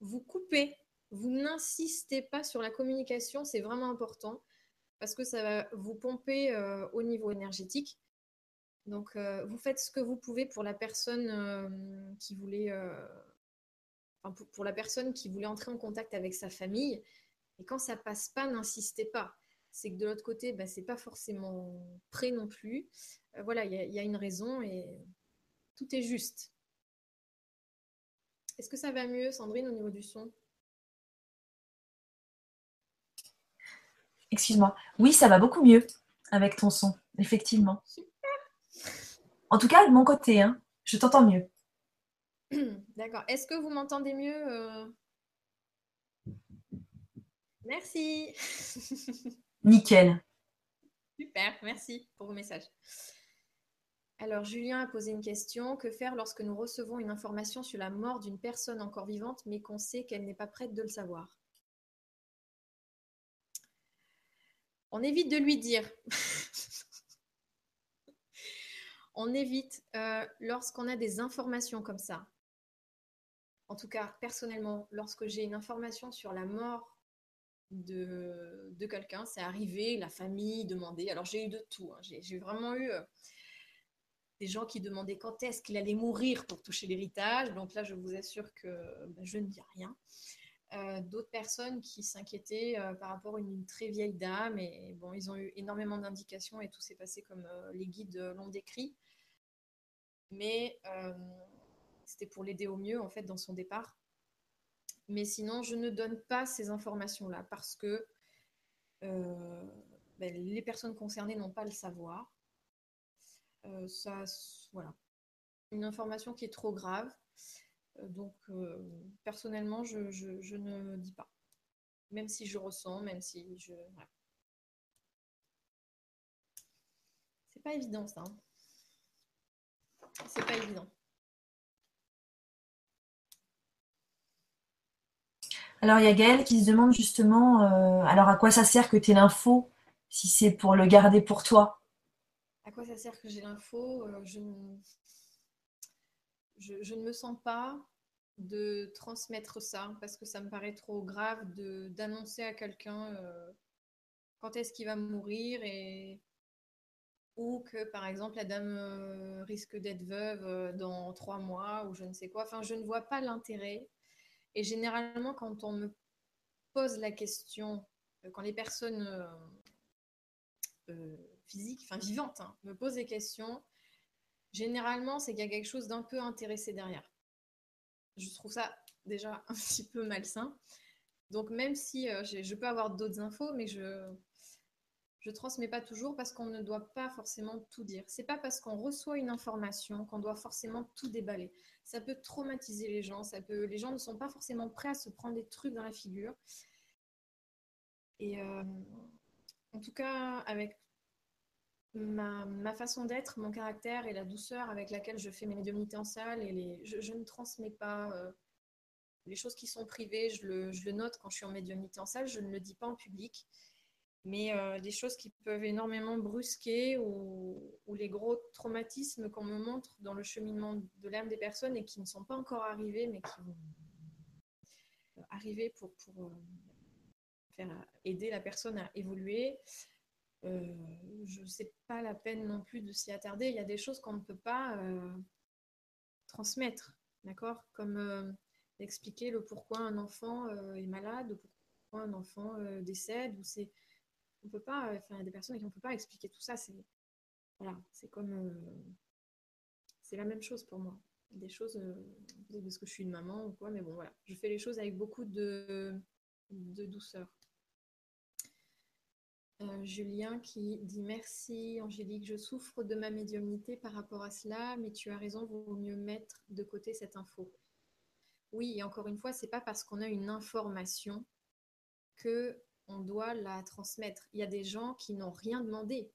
B: vous coupez, vous n'insistez pas sur la communication, c'est vraiment important parce que ça va vous pomper au niveau énergétique. Donc vous faites ce que vous pouvez pour la personne qui voulait, pour la personne qui voulait entrer en contact avec sa famille. Et quand ça passe pas, n'insistez pas c'est que de l'autre côté, bah, c'est pas forcément prêt non plus. Euh, voilà, il y, a une raison et tout est juste. Est-ce que ça va mieux, Sandrine, au niveau du son?
A: Excuse-moi. Oui, ça va beaucoup mieux avec ton son, effectivement. Super. En tout cas, de mon côté, hein, je t'entends mieux.
B: D'accord. Est-ce que vous m'entendez mieux euh? Merci.
A: Nickel.
B: Super, merci pour vos messages. Alors, Julien a posé une question. Que faire lorsque nous recevons une information sur la mort d'une personne encore vivante, mais qu'on sait qu'elle n'est pas prête de le savoir? On évite de lui dire. On évite euh, lorsqu'on a des informations comme ça. En tout cas, personnellement, lorsque j'ai une information sur la mort de, quelqu'un. C'est arrivé, la famille demandait. Alors j'ai eu de tout. Hein. J'ai vraiment eu euh, des gens qui demandaient quand est-ce qu'il allait mourir pour toucher l'héritage. Donc là, je vous assure que ben, je ne dis rien. Euh, d'autres personnes qui s'inquiétaient euh, par rapport à une, très vieille dame. Et, bon, ils ont eu énormément d'indications et tout s'est passé comme les guides l'ont décrit. Mais c'était pour l'aider au mieux, en fait, dans son départ. Mais sinon, je ne donne pas ces informations-là parce que euh, ben, les personnes concernées n'ont pas le savoir. Euh, ça, voilà. Une information qui est trop grave. Euh, donc, personnellement, je, ne dis pas. Même si je ressens, même si je. C'est pas évident, ça. Hein. C'est pas évident.
A: Alors, il y a Gaëlle qui se demande justement, euh, alors à quoi ça sert que tu aies l'info si c'est pour le garder pour toi?
B: À quoi ça sert que j'ai l'info? Euh, je, je, ne me sens pas de transmettre ça parce que ça me paraît trop grave d'annoncer à quelqu'un euh, quand est-ce qu'il va mourir et ou que par exemple la dame risque d'être veuve dans trois mois ou je ne sais quoi. Enfin, je ne vois pas l'intérêt et généralement, quand on me pose la question, euh, quand les personnes euh, euh, physiques, enfin vivantes, hein, me posent des questions, généralement, c'est qu'il y a quelque chose d'un peu intéressé derrière. Je trouve ça déjà un petit peu malsain. Donc même si je peux avoir d'autres infos, mais je je transmets pas toujours parce qu'on ne doit pas forcément tout dire. C'est pas parce qu'on reçoit une information qu'on doit forcément tout déballer. Ça peut traumatiser les gens. Ça peut, les gens ne sont pas forcément prêts à se prendre des trucs dans la figure. Et euh, en tout cas, avec ma, façon d'être, mon caractère et la douceur avec laquelle je fais mes médiumnités en salle. Et les, je, ne transmets pas euh, les choses qui sont privées, je le, note quand je suis en médiumnité en salle, je ne le dis pas en public. Mais euh, des choses qui peuvent énormément brusquer ou, les gros traumatismes qu'on me montre dans le cheminement de l'âme des personnes et qui ne sont pas encore arrivés, mais qui vont arriver pour, euh, faire, aider la personne à évoluer. Euh, je sais pas la peine non plus de s'y attarder. Il y a des choses qu'on ne peut pas euh, transmettre, d'accord? Comme euh, expliquer le pourquoi un enfant est malade, ou pourquoi un enfant décède, ou c'est, peut pas. Enfin, il y a des personnes qui on peut pas expliquer tout ça. C'est voilà, c'est comme, c'est la même chose pour moi. Des choses parce que je suis une maman ou quoi, mais bon voilà, je fais les choses avec beaucoup de, de douceur. Euh, Julien qui dit merci Angélique, je souffre de ma médiumnité par rapport à cela, mais tu as raison, vaut mieux mettre de côté cette info. Oui, et encore une fois, c'est pas parce qu'on a une information que on doit la transmettre. Il y a des gens qui n'ont rien demandé.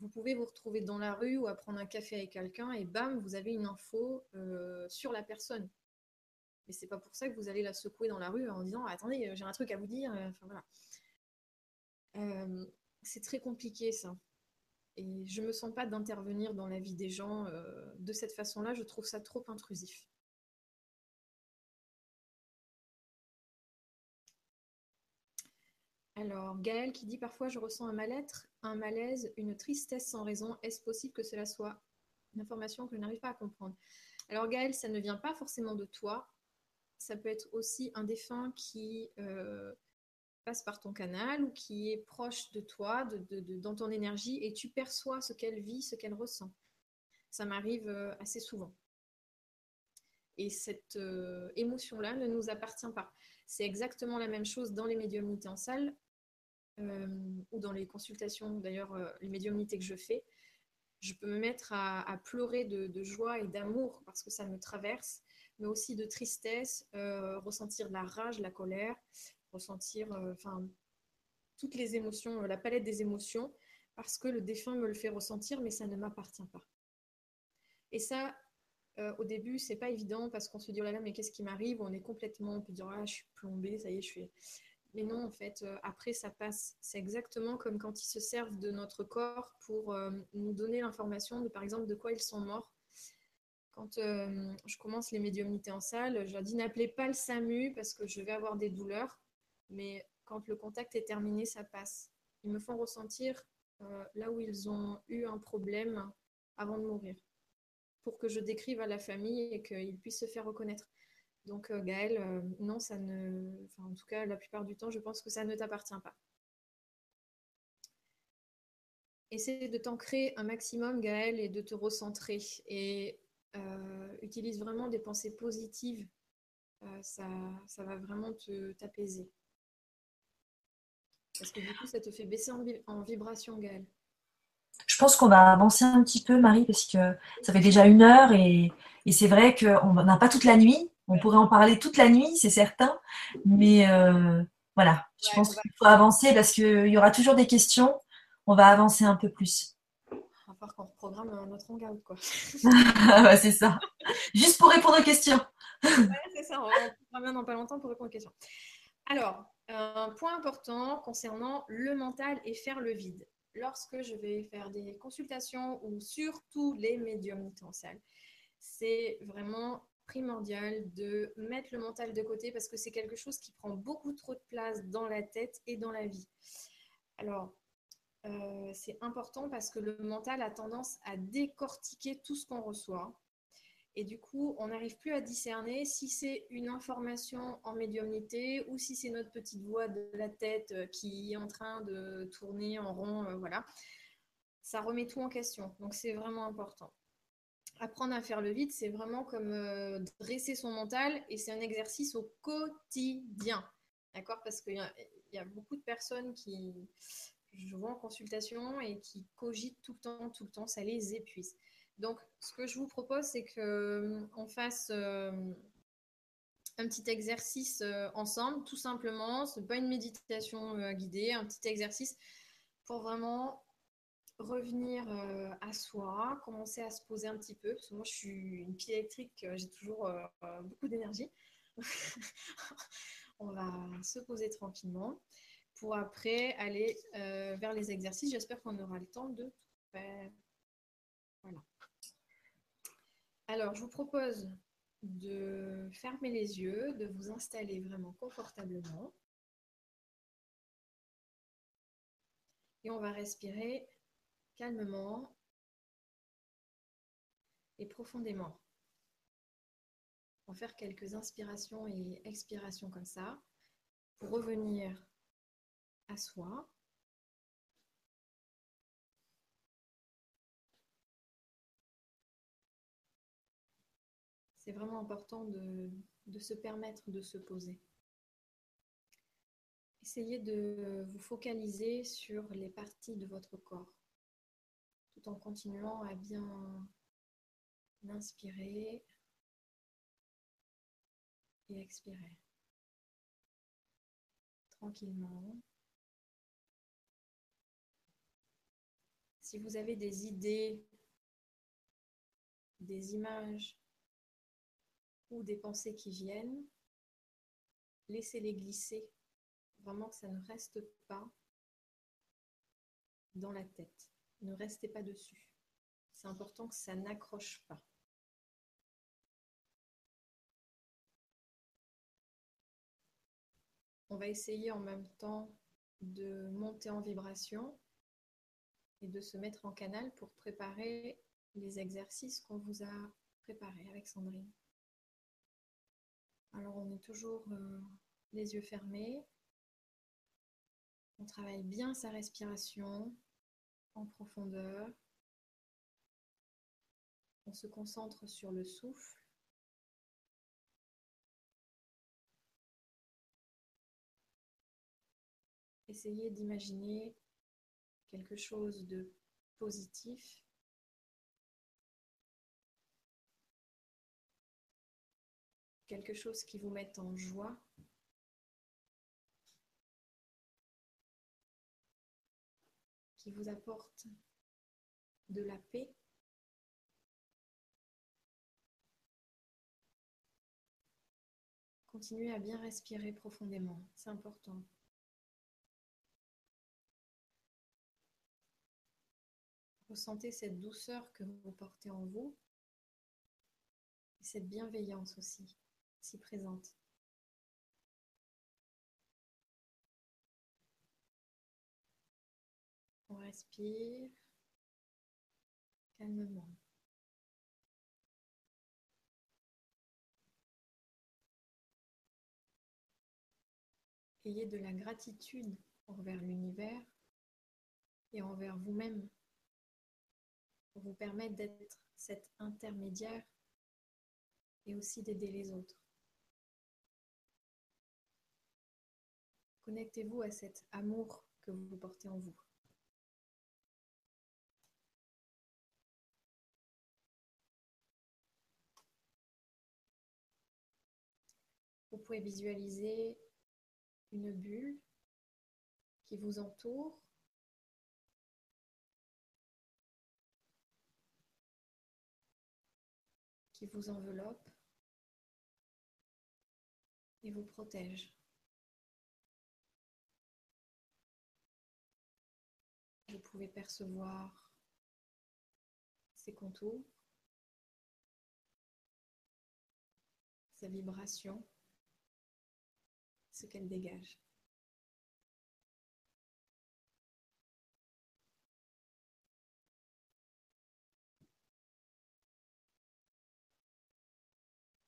B: Vous pouvez vous retrouver dans la rue ou à prendre un café avec quelqu'un et bam, vous avez une info euh, sur la personne. Mais c'est pas pour ça que vous allez la secouer dans la rue en disant attendez, j'ai un truc à vous dire. Euh, c'est très compliqué ça. Et je ne me sens pas d'intervenir dans la vie des gens euh, de cette façon-là. Je trouve ça trop intrusif. Alors, Gaël qui dit parfois je ressens un mal-être, un malaise, une tristesse sans raison. Est-ce possible que cela soit une information que je n'arrive pas à comprendre? Alors, Gaël, ça ne vient pas forcément de toi. Ça peut être aussi un défunt qui euh, passe par ton canal ou qui est proche de toi, dans ton énergie, et tu perçois ce qu'elle vit, ce qu'elle ressent. Ça m'arrive euh, assez souvent. Et cette euh, émotion-là ne nous appartient pas. C'est exactement la même chose dans les médiumnités en salle euh, ou dans les consultations, d'ailleurs, les médiumnités que je fais. Je peux me mettre à, pleurer de, joie et d'amour parce que ça me traverse, mais aussi de tristesse, ressentir la rage, la colère, ressentir euh, enfin toutes les émotions, euh, la palette des émotions, parce que le défunt me le fait ressentir, mais ça ne m'appartient pas. Et ça, euh, au début, c'est pas évident parce qu'on se dit oh là là, mais qu'est-ce qui m'arrive? On est complètement, on peut dire ah, je suis plombée, ça y est, je suis. Mais non, en fait, après, ça passe. C'est exactement comme quand ils se servent de notre corps pour nous donner l'information de, par exemple, de quoi ils sont morts. Quand je commence les médiumnités en salle, je leur dis n'appelez pas le SAMU parce que je vais avoir des douleurs mais quand le contact est terminé, ça passe. Ils me font ressentir euh, là où ils ont eu un problème avant de mourir, pour que je décrive à la famille et qu'ils puissent se faire reconnaître. Donc euh, Gaël, euh, non, ça ne. Enfin, en tout cas, la plupart du temps, je pense que ça ne t'appartient pas. Essaie de t'ancrer un maximum, Gaël, et de te recentrer. Et utilise vraiment des pensées positives. ça, ça va vraiment t'apaiser. Parce que du coup, ça te fait baisser en, vibration, Gaëlle.
A: Je pense qu'on va avancer un petit peu, Marie, parce que ça fait déjà une heure et, c'est vrai qu'on n'a pas toute la nuit. On pourrait en parler toute la nuit, c'est certain. Mais euh, voilà, je pense qu'il faut avancer parce qu'il y aura toujours des questions. On va avancer un peu plus.
B: Va falloir qu'on reprogramme notre hangout, quoi.
A: c'est ça. Juste pour répondre aux questions.
B: c'est ça. On va dans pas longtemps pour répondre aux questions. Alors, un point important concernant le mental et faire le vide. Lorsque je vais faire des consultations ou surtout les médiums en c'est vraiment primordial de mettre le mental de côté parce que c'est quelque chose qui prend beaucoup trop de place dans la tête et dans la vie. Alors, euh, c'est important parce que le mental a tendance à décortiquer tout ce qu'on reçoit. Et du coup, on n'arrive plus à discerner si c'est une information en médiumnité ou si c'est notre petite voix de la tête euh, qui est en train de tourner en rond. Euh, voilà. Ça remet tout en question. Donc, c'est vraiment important. Apprendre à faire le vide, c'est vraiment comme euh, dresser son mental et c'est un exercice au quotidien. D'accord? Parce qu'il y, y, a beaucoup de personnes qui, je vois en consultation et qui cogitent tout le temps, tout le temps, ça les épuise. Donc, ce que je vous propose, c'est qu'on euh, fasse euh, un petit exercice euh, ensemble, tout simplement. Ce n'est pas une méditation guidée, un petit exercice pour vraiment revenir à soi, commencer à se poser un petit peu, parce que moi je suis une pile électrique, j'ai toujours beaucoup d'énergie. On va se poser tranquillement pour après aller vers les exercices. J'espère qu'on aura le temps de tout faire. Voilà. Alors, je vous propose de fermer les yeux, de vous installer vraiment confortablement. Et on va respirer calmement et profondément. On va faire quelques inspirations et expirations comme ça pour revenir à soi. C'est vraiment important de, de se permettre de se poser. Essayez de vous focaliser sur les parties de votre corps, tout en continuant à bien inspirer et expirer tranquillement. Si vous avez des idées, des images ou des pensées qui viennent, laissez-les glisser Vraiment que ça ne reste pas dans la tête. Ne restez pas dessus. C'est important que ça n'accroche pas. On va essayer en même temps de monter en vibration et de se mettre en canal pour préparer les exercices qu'on vous a préparés avec Sandrine. Alors on est toujours euh, les yeux fermés, on travaille bien sa respiration en profondeur. On se concentre sur le souffle. Essayez d'imaginer quelque chose de positif. Quelque chose qui vous mette en joie. qui vous apporte de la paix. Continuez à bien respirer profondément, c'est important. Ressentez cette douceur que vous portez en vous et cette bienveillance aussi, si présente. On respire calmement. Ayez de la gratitude envers l'univers et envers vous-même pour vous permettre d'être cet intermédiaire et aussi d'aider les autres. Connectez-vous à cet amour que vous portez en vous. Vous pouvez visualiser une bulle qui vous entoure. qui vous enveloppe et vous protège. Pouvez percevoir ses contours, sa vibration ce qu'elle dégage.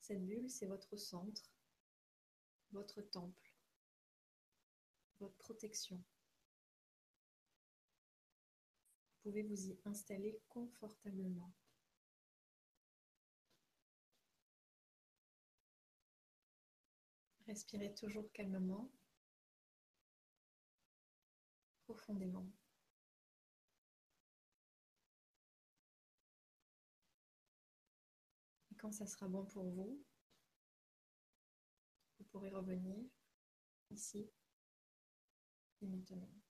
B: Cette bulle, c'est votre centre, votre temple, votre protection. Pouvez vous y installer confortablement. Respirez toujours calmement, profondément. Et quand ça sera bon pour vous, vous pourrez revenir ici et maintenant.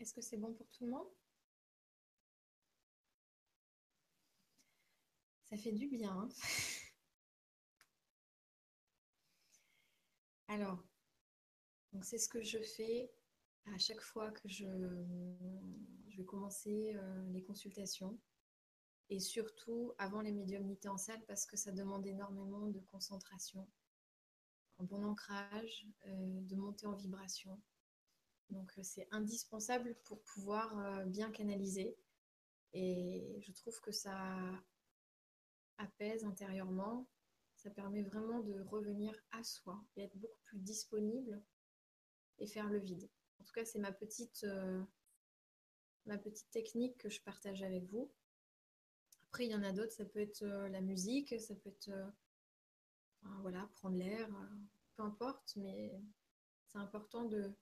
B: Est-ce que c'est bon pour tout le monde? Ça fait du bien. Hein Alors, c'est ce que je fais à chaque fois que je, vais commencer euh, les consultations et surtout avant les médiumnités en salle parce que ça demande énormément de concentration, un bon ancrage, euh, de monter en vibration. Donc euh, c'est indispensable pour pouvoir bien canaliser et je trouve que ça apaise intérieurement, ça permet vraiment de revenir à soi et être beaucoup plus disponible et faire le vide. En tout cas, c'est ma petite, euh, ma petite technique que je partage avec vous. Après, il y en a d'autres, ça peut être euh, la musique, ça peut être euh, voilà, prendre l'air, peu importe, mais c'est important de,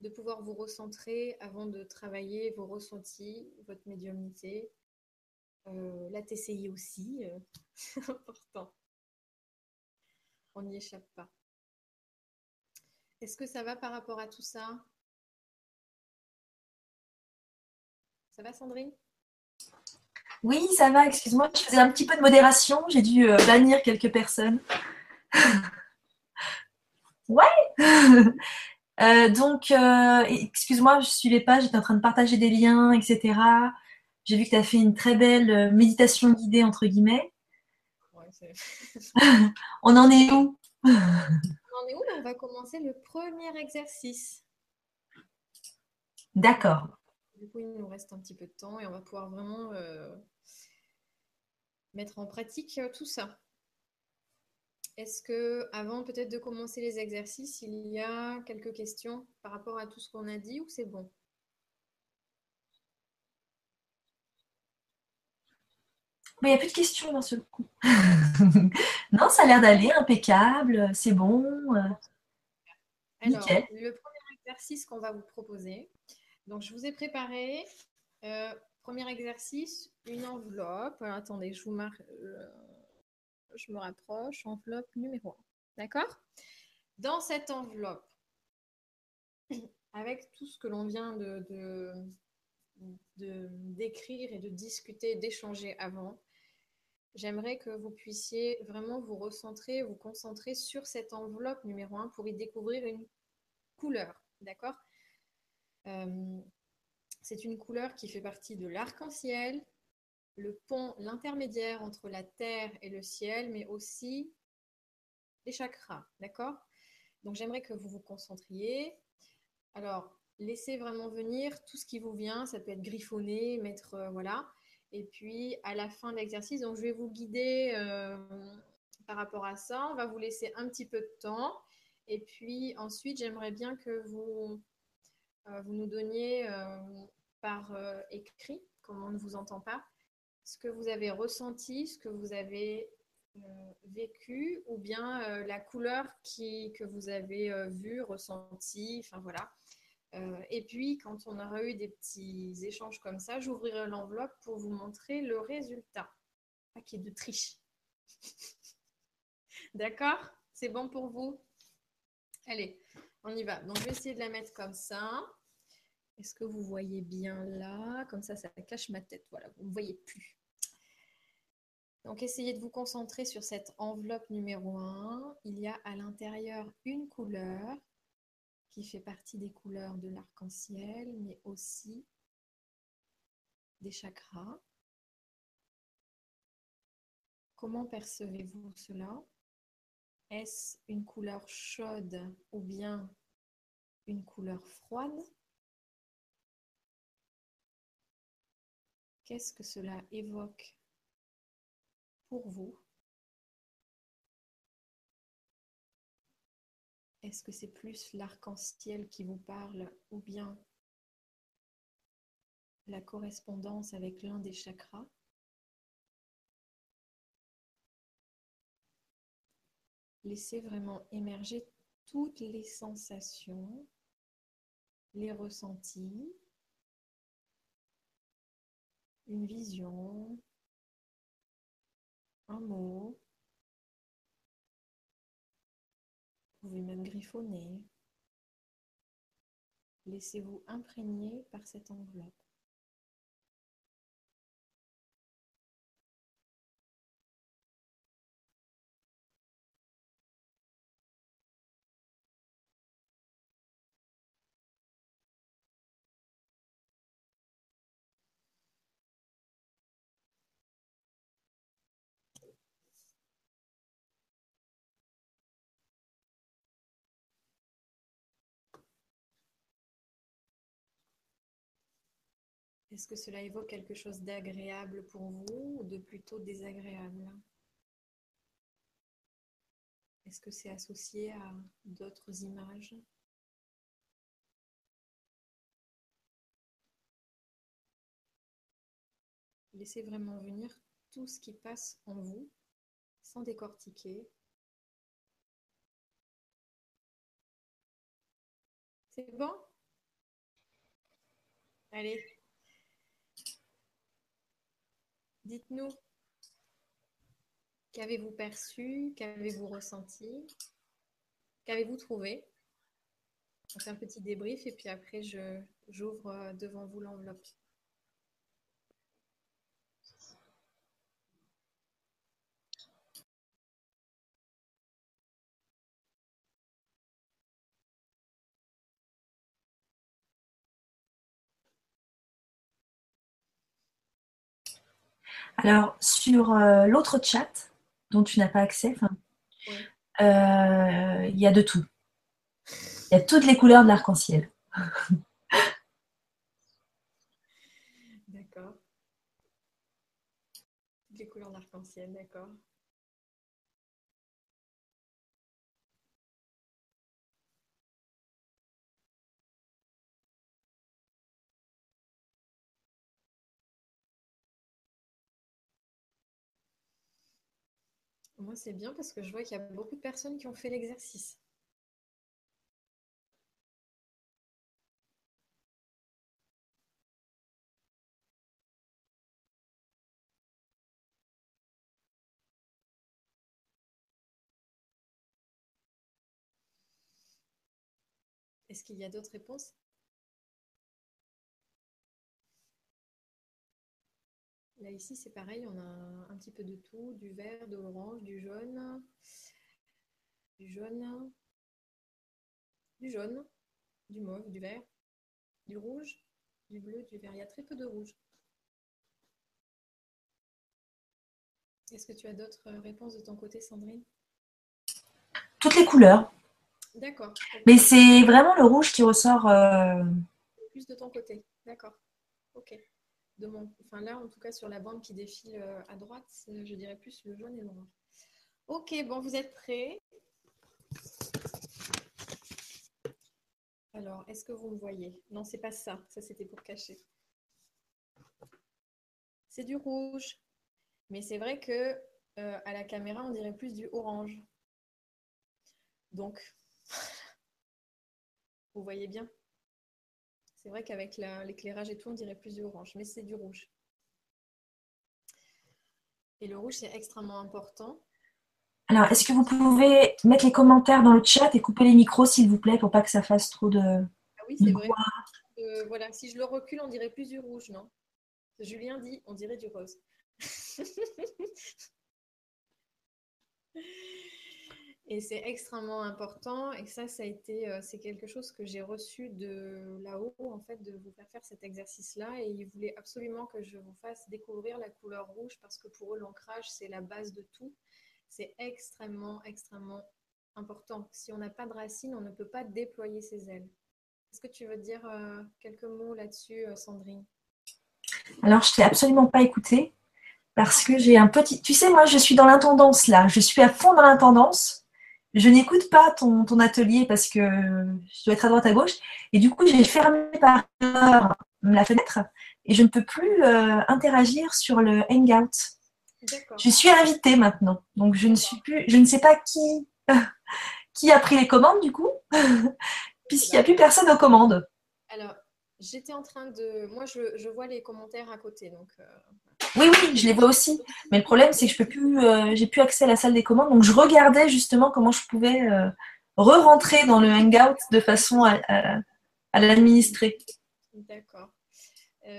B: de pouvoir vous recentrer avant de travailler vos ressentis, votre médiumnité. la TCI aussi, c'est important. On n'y échappe pas. Est-ce que ça va par rapport à tout ça? Ça va, Sandrine?
A: Oui, ça va. Excuse-moi, je faisais un petit peu de modération. J'ai dû euh, bannir quelques personnes. ouais euh, Donc, euh, excuse-moi, je ne suivais pas. J'étais en train de partager des liens, etc. J'ai vu que tu as fait une très belle méditation guidée, entre guillemets. On en est où?
B: On est où? On va commencer le premier exercice.
A: D'accord.
B: Du coup, il nous reste un petit peu de temps et on va pouvoir vraiment euh, mettre en pratique euh, tout ça. Est-ce que, avant peut-être de commencer les exercices, il y a quelques questions par rapport à tout ce qu'on a dit ou c'est bon?
A: Mais il n'y a plus de questions dans ce coup. non, ça a l'air d'aller, impeccable, c'est bon. Euh,
B: Alors, le premier exercice qu'on va vous proposer. Donc, je vous ai préparé. Euh, premier exercice, une enveloppe. attendez, je vous marque. Euh, je me rapproche. Enveloppe numéro 1. D'accord? Dans cette enveloppe, avec tout ce que l'on vient de d'écrire et de discuter, d'échanger avant, j'aimerais que vous puissiez vraiment vous recentrer, vous concentrer sur cette enveloppe numéro 1 pour y découvrir une couleur. D'accord? Euh, C'est une couleur qui fait partie de l'arc-en-ciel, le pont, l'intermédiaire entre la terre et le ciel, mais aussi les chakras. D'accord? Donc j'aimerais que vous vous concentriez. Alors, laissez vraiment venir tout ce qui vous vient. Ça peut être griffonné, mettre. Euh, voilà. Et puis, à la fin de l'exercice, donc je vais vous guider euh, par rapport à ça. On va vous laisser un petit peu de temps. Et puis, ensuite, j'aimerais bien que vous, euh, vous nous donniez par écrit, comme on ne vous entend pas, ce que vous avez ressenti, ce que vous avez vécu, ou bien la couleur qui, que vous avez vue, ressentie. Enfin, voilà. Euh, et puis, quand on aura eu des petits échanges comme ça, j'ouvrirai l'enveloppe pour vous montrer le résultat. Pas qu'il y ait de triche. D'accord? C'est bon pour vous? Allez, on y va. Donc, je vais essayer de la mettre comme ça. Est-ce que vous voyez bien là? Comme ça, ça cache ma tête. Voilà, vous ne voyez plus. Donc, essayez de vous concentrer sur cette enveloppe numéro 1. Il y a à l'intérieur une couleur qui fait partie des couleurs de l'arc-en-ciel, mais aussi des chakras. Comment percevez-vous cela? Est-ce une couleur chaude ou bien une couleur froide? Qu'est-ce que cela évoque pour vous? Est-ce que c'est plus l'arc-en-ciel qui vous parle ou bien la correspondance avec l'un des chakras? Laissez vraiment émerger toutes les sensations, les ressentis, une vision, un mot, Vous pouvez même griffonner. Laissez-vous imprégner par cette enveloppe. Est-ce que cela évoque quelque chose d'agréable pour vous ou de plutôt désagréable? Est-ce que c'est associé à d'autres images? Laissez vraiment venir tout ce qui passe en vous sans décortiquer. C'est bon? Allez, Dites-nous, qu'avez-vous perçu, qu'avez-vous ressenti, qu'avez-vous trouvé? On fait un petit débrief et puis après j'ouvre euh, devant vous l'enveloppe.
A: Alors, sur euh, l'autre chat, dont tu n'as pas accès, euh, il y a de tout. Il y a toutes les couleurs de l'arc-en-ciel.
B: d'accord. Toutes les couleurs de l'arc-en-ciel, d'accord. Moi, c'est bien parce que je vois qu'il y a beaucoup de personnes qui ont fait l'exercice. Est-ce qu'il y a d'autres réponses? Là, ici, c'est pareil, on a un petit peu de tout, du vert, de l'orange, du jaune, du jaune, du jaune, du mauve, du vert, du rouge, du bleu, du vert. Il y a très peu de rouge. Est-ce que tu as d'autres réponses de ton côté, Sandrine?
A: Toutes les couleurs.
B: D'accord.
A: Mais c'est vraiment le rouge qui ressort. Euh,
B: Plus de ton côté. D'accord. Ok enfin là en tout cas sur la bande qui défile euh, à droite, je dirais plus le jaune et le noir. Ok, bon, vous êtes prêts? Alors, est-ce que vous me voyez? Non, c'est pas ça. Ça, c'était pour cacher. C'est du rouge. Mais c'est vrai que euh, à la caméra, on dirait plus du orange. Donc, vous voyez bien? C'est vrai qu'avec l'éclairage et tout, on dirait plus du orange, mais c'est du rouge. Et le rouge, c'est extrêmement important.
A: Alors, est-ce que vous pouvez mettre les commentaires dans le chat et couper les micros, s'il vous plaît, pour pas que ça fasse trop de.
B: Ah oui, c'est vrai. Euh, voilà, si je le recule, on dirait plus du rouge, non? Julien dit, on dirait du rose. Et c'est extrêmement important. Et ça, ça a été, euh, c'est quelque chose que j'ai reçu de là-haut, en fait, de vous faire faire cet exercice-là. Et ils voulaient absolument que je vous fasse découvrir la couleur rouge parce que pour eux, l'ancrage, c'est la base de tout. C'est extrêmement, extrêmement important. Si on n'a pas de racines, on ne peut pas déployer ses ailes. Est-ce que tu veux dire euh, quelques mots là-dessus, euh, Sandrine?
A: Alors, je t'ai absolument pas écouté parce que j'ai un petit. Tu sais, moi, je suis dans l'intendance là. Je suis à fond dans l'intendance je n'écoute pas ton, atelier parce que je dois être à droite à gauche. Et du coup, j'ai fermé par la fenêtre et je ne peux plus euh, interagir sur le Hangout. Je suis invitée maintenant. Donc, je ne suis plus, je ne sais pas qui, qui a pris les commandes du coup, puisqu'il n'y a plus personne aux commandes.
B: Alors, j'étais en train de. Moi, je, vois les commentaires à côté. Donc, euh,
A: oui, oui, je les vois aussi. Mais le problème, c'est que je peux plus, euh, j'ai plus accès à la salle des commandes. Donc, je regardais justement comment je pouvais euh, re-rentrer dans le Hangout de façon à, à l'administrer.
B: D'accord.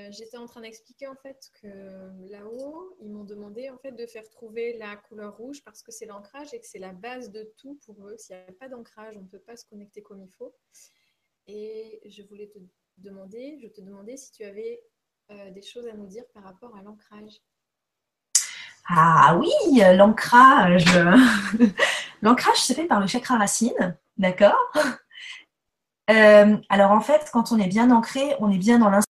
B: J'étais en train d'expliquer en fait que là-haut, ils m'ont demandé en fait de faire trouver la couleur rouge parce que c'est l'ancrage et que c'est la base de tout pour eux. S'il n'y a pas d'ancrage, on ne peut pas se connecter comme il faut. Et je voulais te je te demandais si tu avais euh, des choses à nous dire par rapport à l'ancrage.
A: Ah oui, l'ancrage. l'ancrage se fait par le chakra racine, d'accord? Euh, Alors en fait, quand on est bien ancré, on est bien dans l'instant